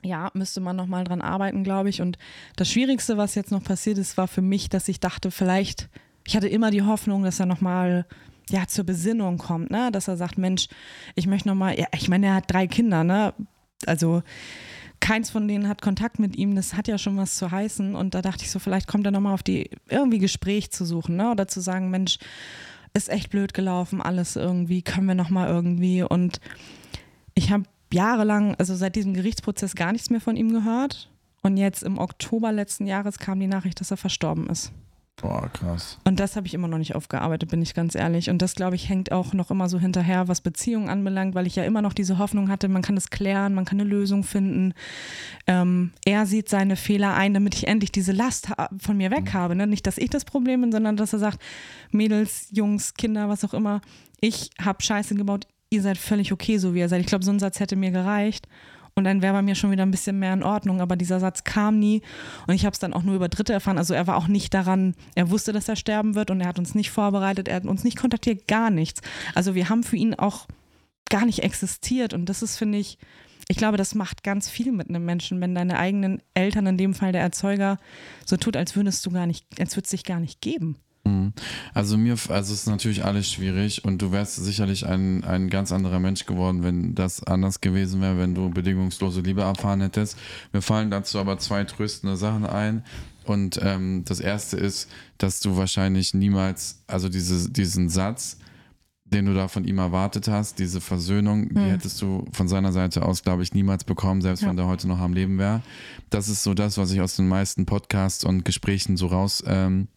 ja, müsste man nochmal dran arbeiten, glaube ich. Und das Schwierigste, was jetzt noch passiert ist, war für mich, dass ich dachte, vielleicht, ich hatte immer die Hoffnung, dass er nochmal ja, zur Besinnung kommt, ne? Dass er sagt, Mensch, ich möchte nochmal, ja, ich meine, er hat drei Kinder, ne? Also keins von denen hat Kontakt mit ihm, das hat ja schon was zu heißen. Und da dachte ich so, vielleicht kommt er nochmal auf die, irgendwie Gespräch zu suchen, ne? Oder zu sagen, Mensch, ist echt blöd gelaufen, alles irgendwie, können wir nochmal irgendwie. Und ich habe jahrelang, also seit diesem Gerichtsprozess gar nichts mehr von ihm gehört. Und jetzt im Oktober letzten Jahres kam die Nachricht, dass er verstorben ist.
Boah, krass.
Und das habe ich immer noch nicht aufgearbeitet, bin ich ganz ehrlich. Und das, glaube ich, hängt auch noch immer so hinterher, was Beziehungen anbelangt, weil ich ja immer noch diese Hoffnung hatte, man kann es klären, man kann eine Lösung finden. Ähm, er sieht seine Fehler ein, damit ich endlich diese Last von mir weg habe. Ne? Nicht, dass ich das Problem bin, sondern dass er sagt, Mädels, Jungs, Kinder, was auch immer, ich habe Scheiße gebaut, ihr seid völlig okay, so wie ihr seid. Ich glaube, so ein Satz hätte mir gereicht. Und dann wäre bei mir schon wieder ein bisschen mehr in Ordnung. Aber dieser Satz kam nie. Und ich habe es dann auch nur über Dritte erfahren. Also er war auch nicht daran, er wusste, dass er sterben wird und er hat uns nicht vorbereitet, er hat uns nicht kontaktiert, gar nichts. Also wir haben für ihn auch gar nicht existiert. Und das ist, finde ich, ich glaube, das macht ganz viel mit einem Menschen, wenn deine eigenen Eltern, in dem Fall der Erzeuger, so tut, als würdest du gar nicht, als würde es sich gar nicht geben.
Mhm. Also mir, also es ist natürlich alles schwierig und du wärst sicherlich ein, ein ganz anderer Mensch geworden, wenn das anders gewesen wäre, wenn du bedingungslose Liebe erfahren hättest. Mir fallen dazu aber zwei tröstende Sachen ein. Und ähm, das erste ist, dass du wahrscheinlich niemals, also diese, diesen Satz, den du da von ihm erwartet hast, diese Versöhnung, die
Hm.
hättest du von seiner Seite aus, glaube ich, niemals bekommen, selbst
Ja.
wenn der heute noch am Leben wäre. Das ist so das, was ich aus den meisten Podcasts und Gesprächen so raus ähm,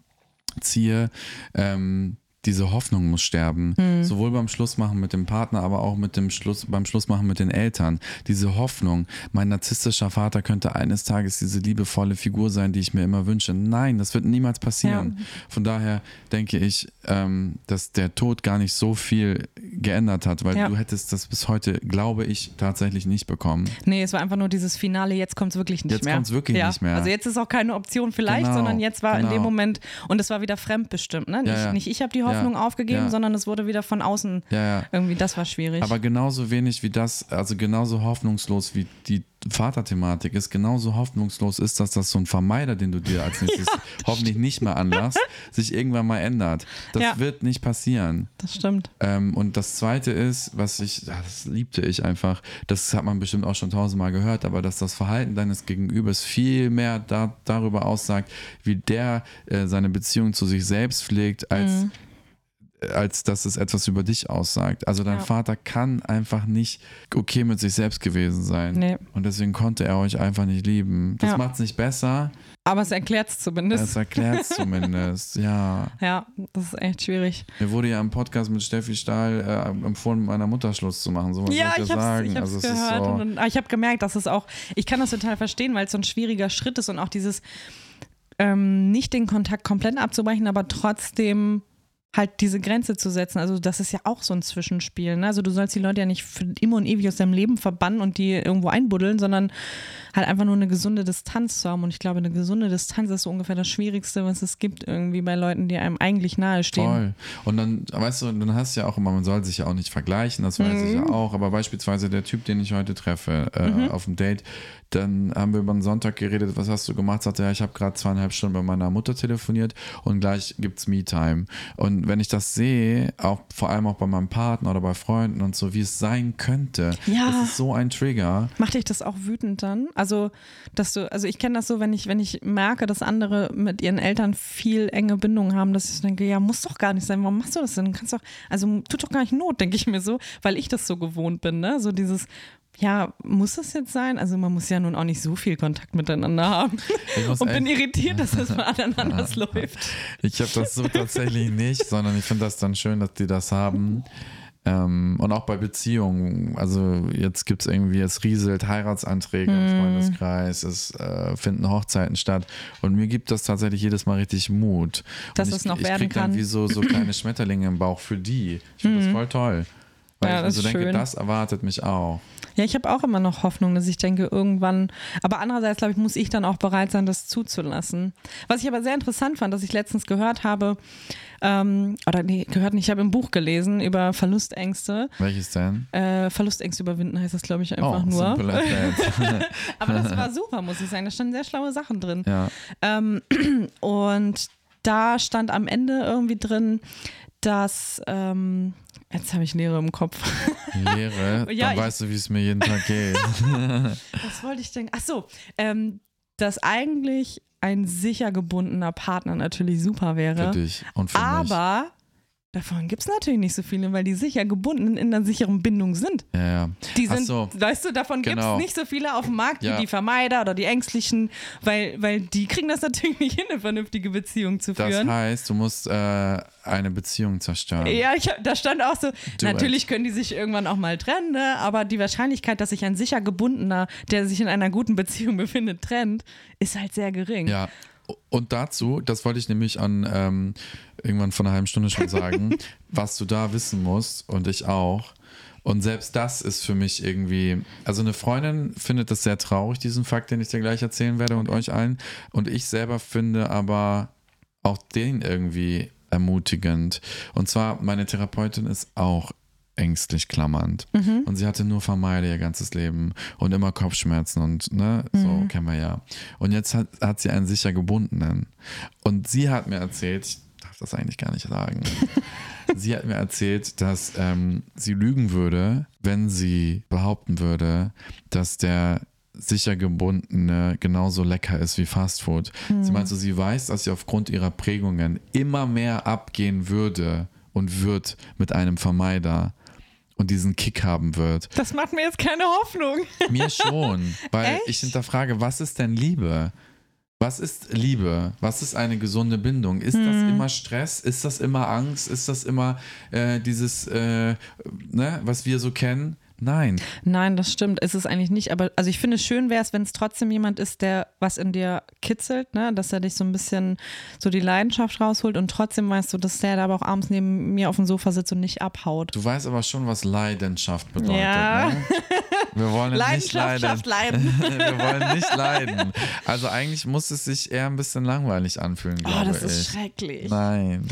ziehe. Ähm, diese Hoffnung muss sterben.
Hm.
Sowohl beim Schlussmachen mit dem Partner, aber auch mit dem Schluss, beim Schlussmachen mit den Eltern. Diese Hoffnung, mein narzisstischer Vater könnte eines Tages diese liebevolle Figur sein, die ich mir immer wünsche. Nein, das wird niemals passieren. Von daher denke ich, ähm, dass der Tod gar nicht so viel geändert hat, weil
Ja.
du hättest das bis heute, glaube ich, tatsächlich nicht bekommen.
Nee, es war einfach nur dieses Finale, jetzt kommt es wirklich nicht
Jetzt
mehr.
kommt's wirklich
ja.
nicht mehr.
Also jetzt ist auch keine Option vielleicht,
Genau,
sondern jetzt war in
genau.
dem Moment, und es war wieder fremdbestimmt, ne? Nicht,
Ja, ja.
nicht ich habe die
Ja,
Hoffnung aufgegeben,
ja.
sondern es wurde wieder von außen
Ja, ja.
irgendwie, das war schwierig.
Aber genauso wenig wie das, also genauso hoffnungslos wie die Vaterthematik ist, genauso hoffnungslos ist das, dass so ein Vermeider, den du dir als nächstes hoffentlich nicht mehr anlässt, sich irgendwann mal ändert. Das
Ja.
wird nicht passieren.
das stimmt.
Ähm, und das zweite ist, was ich, ja, das liebte ich einfach, das hat man bestimmt auch schon tausendmal gehört, aber dass das Verhalten deines Gegenübers viel mehr da, darüber aussagt, wie der äh, seine Beziehung zu sich selbst pflegt, als,
Mhm.
Als dass es etwas über dich aussagt. Also dein
Ja.
Vater kann einfach nicht okay mit sich selbst gewesen sein.
Nee.
Und deswegen konnte er euch einfach nicht lieben. Das
Ja.
macht es nicht besser,
Aber es erklärt es zumindest.
das erklärt es zumindest. Ja.
ja, das ist echt schwierig.
Mir wurde ja im Podcast mit Steffi Stahl äh, empfohlen, mit meiner Mutter Schluss zu machen. So was
ja,
soll
ich habe
sagen.
ich
also es
gehört.
so,
und, aber ich habe gemerkt, dass es auch, ich kann das total verstehen, weil es so ein schwieriger Schritt ist und auch dieses ähm, nicht den Kontakt komplett abzubrechen, aber trotzdem halt diese Grenze zu setzen. Also das ist ja auch so ein Zwischenspiel. Ne? Also du sollst die Leute ja nicht für immer und ewig aus deinem Leben verbannen und die irgendwo einbuddeln, sondern halt einfach nur eine gesunde Distanz zu haben. Und ich glaube, eine gesunde Distanz ist so ungefähr das Schwierigste, was es gibt irgendwie bei Leuten, die einem eigentlich nahestehen.
Voll. Und dann, weißt du, dann hast du ja auch immer, man soll sich ja auch nicht vergleichen, das weiß ich
Mhm.
ja auch, aber beispielsweise der Typ, den ich heute treffe, äh,
Mhm.
auf dem Date, dann haben wir über den Sonntag geredet, was hast du gemacht? Sagte er, ja, ich habe gerade zweieinhalb Stunden bei meiner Mutter telefoniert und gleich gibt's Me-Time. Und wenn ich das sehe, auch vor allem auch bei meinem Partner oder bei Freunden und so, wie es sein könnte,
Ja.
das ist so ein Trigger.
Macht dich das auch wütend dann? Also, dass du, also ich kenne das so, wenn ich, wenn ich merke, dass andere mit ihren Eltern viel enge Bindungen haben, dass ich denke, ja, muss doch gar nicht sein. Warum machst du das denn? Kannst doch, also tut doch gar nicht Not, denke ich mir so, weil ich das so gewohnt bin, ne? So dieses, ja, muss das jetzt sein? Also man muss ja nun auch nicht so viel Kontakt miteinander haben. Und bin irritiert, dass das bei anderen anders läuft.
Ich habe das so tatsächlich nicht, sondern ich finde das dann schön, dass die das haben. Ähm, und auch bei Beziehungen. Also jetzt gibt es irgendwie, es rieselt Heiratsanträge im
Hm.
Freundeskreis, es äh, finden Hochzeiten statt. Und mir gibt das tatsächlich jedes Mal richtig Mut.
Dass
und ich,
es noch
ich
werden
krieg dann
kann. Hm.
wie so, so kleine Schmetterlinge im Bauch für die. Ich finde das voll toll. Weil
Ja,
ich mir
das
so
ist
denke,
schön.
das erwartet mich auch.
Ja, ich habe auch immer noch Hoffnung, dass ich denke, irgendwann, aber andererseits, glaube ich, muss ich dann auch bereit sein, das zuzulassen. Was ich aber sehr interessant fand, dass ich letztens gehört habe, ähm, oder nee, gehört nicht, ich habe im Buch gelesen über Verlustängste.
Welches denn?
Äh, Verlustängste überwinden heißt das, glaube ich, einfach
oh,
nur. Aber das war super, muss ich sagen. Da standen sehr schlaue Sachen drin.
ja.
Ähm, und da stand am Ende irgendwie drin, dass, ähm, jetzt habe ich Leere im Kopf.
Lehre,
Ja,
dann weißt du, wie es mir jeden Tag geht.
Was wollte ich denn? Ach so, ähm, dass eigentlich ein sicher gebundener Partner natürlich super
für
wäre.
dich und für mich.
Aber davon gibt es natürlich nicht so viele, weil die sicher gebunden in einer sicheren Bindung sind.
Ja, ja.
Die sind,
so.
weißt du, davon gibt
Genau.
es nicht so viele auf dem Markt
Ja.
wie die Vermeider oder die Ängstlichen, weil, weil die kriegen das natürlich nicht hin, eine vernünftige Beziehung zu
Das
führen.
heißt, du musst äh, eine Beziehung zerstören.
Ja, ich, da stand auch so,
Do
natürlich können die sich irgendwann auch mal trennen, ne? aber die Wahrscheinlichkeit, dass sich ein sicher gebundener, der sich in einer guten Beziehung befindet, trennt, ist halt sehr gering.
Ja. Und dazu, das wollte ich nämlich an ähm, irgendwann vor einer halben Stunde schon sagen, was du da wissen musst und ich auch. Und selbst das ist für mich irgendwie, also eine Freundin findet das sehr traurig, diesen Fakt, den ich dir gleich erzählen werde und euch allen. Und ich selber finde aber auch den irgendwie ermutigend. Und zwar, meine Therapeutin ist auch ängstlich klammernd.
Mhm.
Und sie hatte nur Vermeide ihr ganzes Leben und immer Kopfschmerzen und ne, so
Mhm.
kennen wir ja. Und jetzt hat, hat sie einen sicher gebundenen. Und sie hat mir erzählt, ich darf das eigentlich gar nicht sagen, sie hat mir erzählt, dass ähm, sie lügen würde, wenn sie behaupten würde, dass der sicher gebundene genauso lecker ist wie Fastfood. Sie meinte, sie weiß, dass sie aufgrund ihrer Prägungen immer mehr abgehen würde und wird mit einem Vermeider und diesen Kick haben wird.
Das macht mir jetzt keine Hoffnung.
Mir schon, weil
Echt?
ich hinterfrage, was ist denn Liebe? Was ist Liebe? Was ist eine gesunde Bindung? Ist das
Hm.
immer Stress? Ist das immer Angst? Ist das immer äh, dieses, äh, ne, was wir so kennen? Nein.
Nein, das stimmt. Es ist eigentlich nicht, aber also ich finde es schön wäre es, wenn es trotzdem jemand ist, der was in dir kitzelt, ne? dass er dich so ein bisschen so die Leidenschaft rausholt und trotzdem weißt du, dass der da aber auch abends neben mir auf dem Sofa sitzt und nicht abhaut.
Du weißt aber schon, was Leidenschaft bedeutet.
Ja.
Ne? Wir wollen nicht leiden.
Leidenschaft leiden.
Wir wollen nicht leiden. Also eigentlich muss es sich eher ein bisschen langweilig anfühlen,
Oh,
glaube
das ist
ich.
schrecklich.
Nein.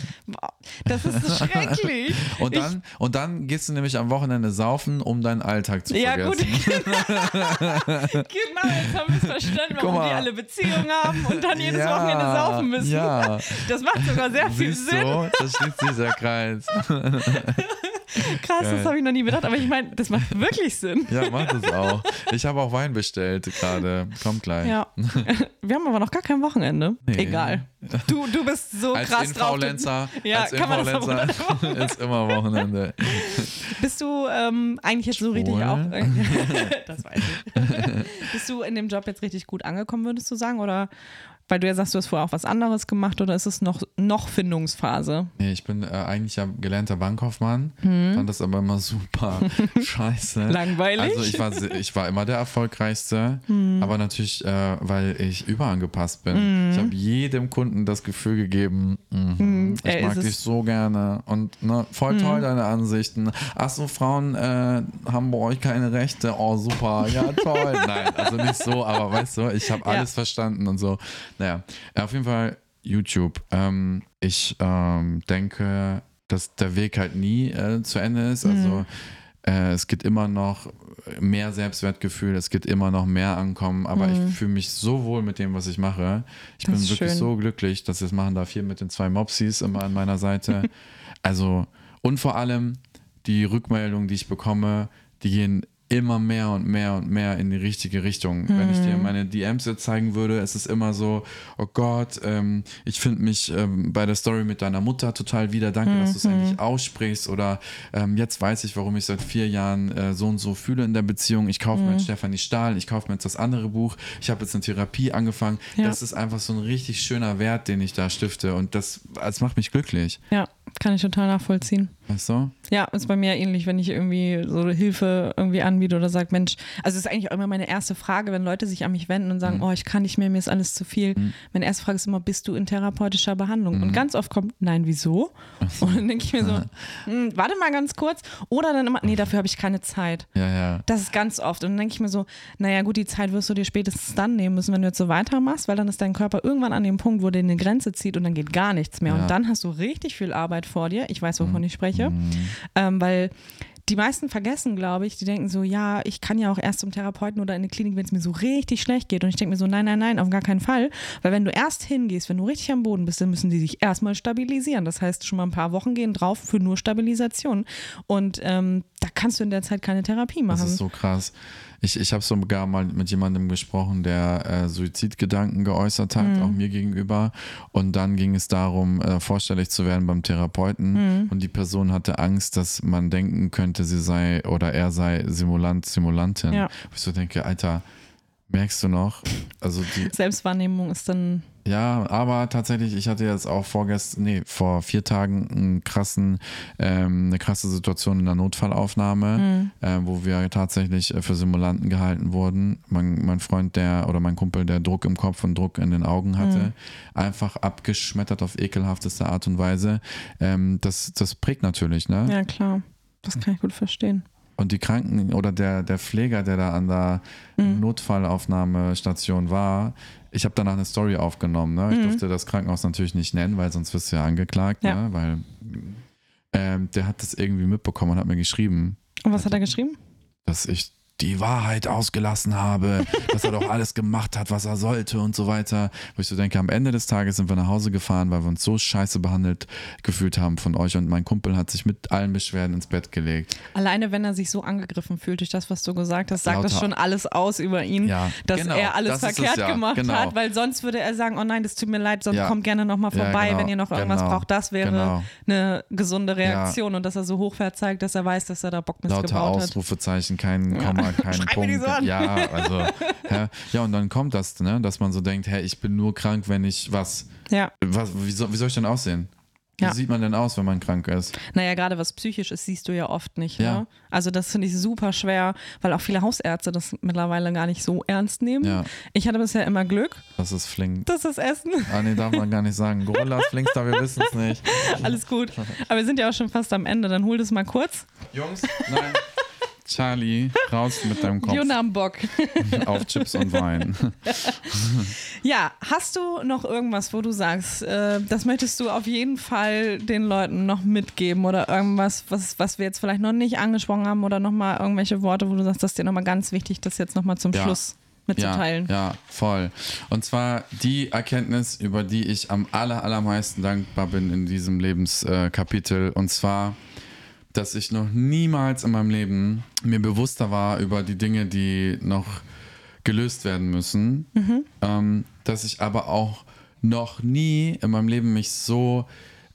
Das ist so schrecklich.
Und dann, und dann gehst du nämlich am Wochenende saufen, um deinen Alltag zu
Ja, gut.
vergessen.
genau, jetzt haben wir es verstanden, warum die alle Beziehungen haben und dann jedes
Ja,
Wochenende saufen müssen.
ja.
Das macht sogar sehr viel
Siehst
Sinn.
du, da schließt der Kreis.
Krass,
Geil.
das habe ich noch nie bedacht, aber ich meine, das macht wirklich Sinn.
Ja, macht es auch. Ich habe auch Wein bestellt gerade. Kommt gleich.
Ja. Wir haben aber noch gar kein Wochenende.
Nee.
Egal. Du, du bist so
Als
krass drauf.
Influencer,
Ja,
als
kann man das
Influencer ist immer Wochenende.
Bist du ähm, eigentlich jetzt so richtig auch. das weiß ich. Bist du in dem Job jetzt richtig gut angekommen, würdest du sagen? Oder weil du ja sagst, du hast vorher auch was anderes gemacht oder ist es noch, noch Findungsphase?
Nee, ich bin äh, eigentlich ja gelernter Bankkaufmann, fand das aber immer super scheiße.
Hm. Langweilig?
Also ich war, ich war immer der Erfolgreichste,
Hm.
aber natürlich, äh, weil ich überangepasst bin. Ich habe jedem Kunden das Gefühl gegeben, mhm,
er
ich mag
ist es.
dich so gerne und ne, voll toll deine Ansichten. Ach so, Frauen äh, haben bei euch keine Rechte. Oh, super, ja toll. Nein, also nicht so, aber weißt du, ich habe
Ja.
alles verstanden und so. Naja, auf jeden Fall YouTube. Ähm, ich ähm, denke, dass der Weg halt nie äh, zu Ende ist. Also äh, es gibt immer noch mehr Selbstwertgefühl, es gibt immer noch mehr Ankommen, aber ich fühle mich so wohl mit dem, was ich mache. Ich
Das
bin wirklich
schön.
so glücklich, dass ich es machen darf hier mit den zwei Mopsies immer an meiner Seite. also und vor allem die Rückmeldungen, die ich bekomme, die gehen immer mehr und mehr und mehr in die richtige Richtung. Wenn ich
Mhm.
dir meine DMs jetzt zeigen würde, es ist immer so, oh Gott, ähm, ich finde mich ähm, bei der Story mit deiner Mutter total wieder. Danke, dass du es
Mhm.
endlich aussprichst. Oder ähm, jetzt weiß ich, warum ich seit vier Jahren äh, so und so fühle in der Beziehung. Ich kaufe mir
Mhm.
jetzt Stefanie Stahl, ich kaufe mir jetzt das andere Buch. Ich habe jetzt eine Therapie angefangen.
Ja.
Das ist einfach so ein richtig schöner Wert, den ich da stifte. Und das, das macht mich glücklich.
Ja, kann ich total nachvollziehen.
Weißt du?
Ja, ist bei mir ähnlich, wenn ich irgendwie so Hilfe irgendwie anbiete oder sage, Mensch, also es ist eigentlich auch immer meine erste Frage, wenn Leute sich an mich wenden und
Mhm.
sagen, oh, ich kann nicht mehr, mir ist alles zu viel. Meine erste Frage ist immer, bist du in therapeutischer Behandlung?
Mhm.
Und ganz oft kommt, nein, wieso? Und dann denke ich mir so, hm, warte mal ganz kurz. Oder dann immer, nee, dafür habe ich keine Zeit.
Ja, ja.
Das ist ganz oft. Und dann denke ich mir so, naja gut, die Zeit wirst du dir spätestens dann nehmen müssen, wenn du jetzt so weitermachst, weil dann ist dein Körper irgendwann an dem Punkt, wo der eine Grenze zieht und dann geht gar nichts mehr.
Ja.
Und dann hast du richtig viel Arbeit vor dir. Ich weiß, wovon ich spreche. Ähm, weil die meisten vergessen, glaube ich, die denken so, ja, ich kann ja auch erst zum Therapeuten oder in eine Klinik, wenn es mir so richtig schlecht geht. Und ich denke mir so, nein, nein, nein, auf gar keinen Fall. Weil wenn du erst hingehst, wenn du richtig am Boden bist, dann müssen die sich erstmal stabilisieren. Das heißt, schon mal ein paar Wochen gehen drauf für nur Stabilisation. Und ähm, da kannst du in der Zeit keine Therapie machen.
Das ist so krass. Ich, ich habe sogar mal mit jemandem gesprochen, der äh, Suizidgedanken geäußert hat, auch mir gegenüber. Und dann ging es darum, äh, vorstellig zu werden beim Therapeuten. Und die Person hatte Angst, dass man denken könnte, sie sei oder er sei Simulant, Simulantin.
Ja.
Wo ich so denke, Alter, merkst du noch? Also die,
Selbstwahrnehmung ist dann
ja, aber tatsächlich, ich hatte jetzt auch vorgestern, nee, vor vier Tagen einen krassen, ähm, eine krasse Situation in der Notfallaufnahme, äh, wo wir tatsächlich äh, für Simulanten gehalten wurden. Mein, mein Freund, der oder mein Kumpel, der Druck im Kopf und Druck in den Augen hatte, einfach abgeschmettert auf ekelhafteste Art und Weise. Ähm, das, das prägt natürlich, ne?
Ja, klar. Das kann ich gut verstehen.
Und die Kranken oder der, der Pfleger, der da an der Notfallaufnahmestation war, ich habe danach eine Story aufgenommen. Ne? Ich durfte das Krankenhaus natürlich nicht nennen, weil sonst wirst du ja angeklagt,
Ja.
Ne? weil ähm, der hat das irgendwie mitbekommen und hat mir geschrieben,
Und was hat er geschrieben?
dass ich die Wahrheit ausgelassen habe, dass er doch alles gemacht hat, was er sollte und so weiter. Wo ich so denke, am Ende des Tages sind wir nach Hause gefahren, weil wir uns so scheiße behandelt gefühlt haben von euch und mein Kumpel hat sich mit allen Beschwerden ins Bett gelegt.
Alleine, wenn er sich so angegriffen fühlt durch das, was du gesagt hast, sagt das
Lauter-
schon alles aus über ihn,
Ja,
dass
genau,
er alles
das ist es
verkehrt
ja,
gemacht
genau.
hat, weil sonst würde er sagen, oh nein, das tut mir leid, sonst
Ja.
kommt gerne nochmal vorbei,
genau,
wenn ihr noch irgendwas
genau,
braucht. Das wäre
genau.
eine gesunde Reaktion und dass er so hochwert zeigt, dass er weiß, dass er da Bockmist
Lauter
gebaut hat.
Ausrufezeichen, kein Komma, kein
Schreib mir die
Punkt.
so an.
Ja, also, ja, ja, und dann kommt das, ne, dass man so denkt, hey, ich bin nur krank, wenn ich was,
Ja,
was wie, soll, wie soll ich denn aussehen? Wie
Ja.
sieht man denn aus, wenn man krank ist?
naja, gerade was psychisch ist, siehst du ja oft nicht.
Ja.
Ne? Also das finde ich super schwer, weil auch viele Hausärzte das mittlerweile gar nicht so ernst nehmen.
Ja,
Ich hatte bisher immer Glück,
das ist flink.
das Essen
Ah, nee, darf man gar nicht sagen. Gorillas, Flinkster, wir wissen es nicht.
Alles gut. Aber wir sind ja auch schon fast am Ende. Dann hol das mal kurz.
Jungs, nein. Charlie, raus mit deinem Kopf
Jona am Bock.
auf Chips und Wein.
Ja, hast du noch irgendwas, wo du sagst, äh, das möchtest du auf jeden Fall den Leuten noch mitgeben oder irgendwas, was, was wir jetzt vielleicht noch nicht angesprochen haben oder nochmal irgendwelche Worte, wo du sagst, das ist dir nochmal ganz wichtig, das jetzt nochmal zum
Ja.
Schluss
Ja,
mitzuteilen.
ja, voll. Und zwar die Erkenntnis, über die ich am aller, allermeisten dankbar bin in diesem Lebenskapitel. Und zwar, dass ich noch niemals in meinem Leben mir bewusster war über die Dinge, die noch gelöst werden müssen. Ähm, dass ich aber auch noch nie in meinem Leben mich so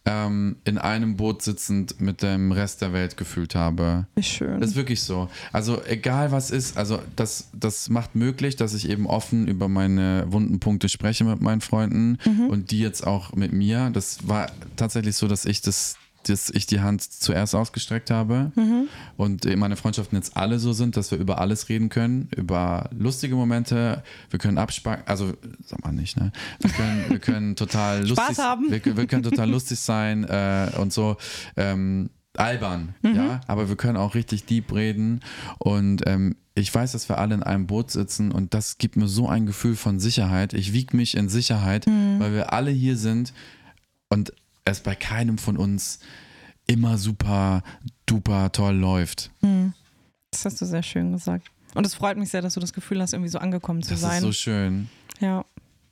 ähm, in einem Boot sitzend mit dem Rest der Welt gefühlt habe.
Schön.
Das ist wirklich so. Also egal was ist, also das, das macht möglich, dass ich eben offen über meine wunden Punkte spreche mit meinen Freunden und die jetzt auch mit mir. Das war tatsächlich so, dass ich das dass ich die Hand zuerst ausgestreckt habe und meine Freundschaften jetzt alle so sind, dass wir über alles reden können, über lustige Momente, wir können abspacken, also sag mal nicht, ne? Wir können, wir können total lustig
haben.
Wir, wir können total lustig sein äh, und so. Ähm, albern, ja, aber wir können auch richtig deep reden und ähm, ich weiß, dass wir alle in einem Boot sitzen und das gibt mir so ein Gefühl von Sicherheit. Ich wiege mich in Sicherheit, weil wir alle hier sind und es bei keinem von uns immer super duper toll läuft.
Das hast du sehr schön gesagt. Und es freut mich sehr, dass du das Gefühl hast, irgendwie so angekommen zu
Das
sein.
ist so schön.
ja.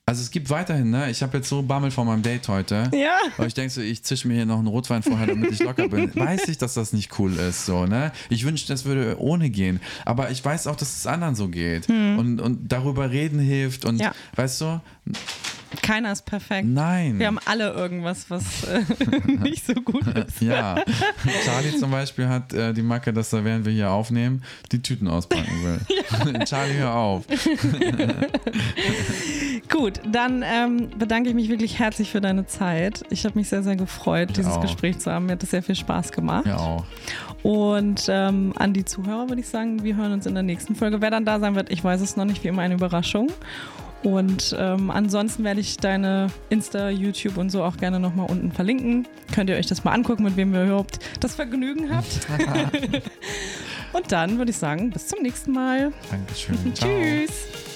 Also es gibt weiterhin, ne? Ich habe jetzt so Bammel vor meinem Date heute.
Ja.
Aber ich denke so, ich zisch mir hier noch einen Rotwein vorher, damit ich locker bin. Weiß ich, dass das nicht cool ist, so, ne? Ich wünschte, das würde ohne gehen. Aber ich weiß auch, dass es anderen so geht. Und, und darüber reden hilft. Und
Ja.
weißt du,
Keiner ist perfekt.
nein.
Wir haben alle irgendwas, was äh, nicht so gut ist.
ja, Charlie zum Beispiel hat äh, die Macke, dass er, während wir hier aufnehmen, die Tüten auspacken will. Charlie, hör auf.
Gut, dann ähm, bedanke ich mich wirklich herzlich für deine Zeit. Ich habe mich sehr, sehr gefreut, dieses
auch.
Gespräch zu haben. Mir hat es sehr viel Spaß gemacht.
Ja auch.
Und ähm, an die Zuhörer würde ich sagen, wir hören uns in der nächsten Folge. Wer dann da sein wird, ich weiß es noch nicht, wie immer eine Überraschung. Und ähm, ansonsten werde ich deine Insta, YouTube und so auch gerne nochmal unten verlinken. Könnt ihr euch das mal angucken, mit wem ihr überhaupt das Vergnügen habt. und dann würde ich sagen, bis zum nächsten Mal.
Dankeschön.
Tschüss.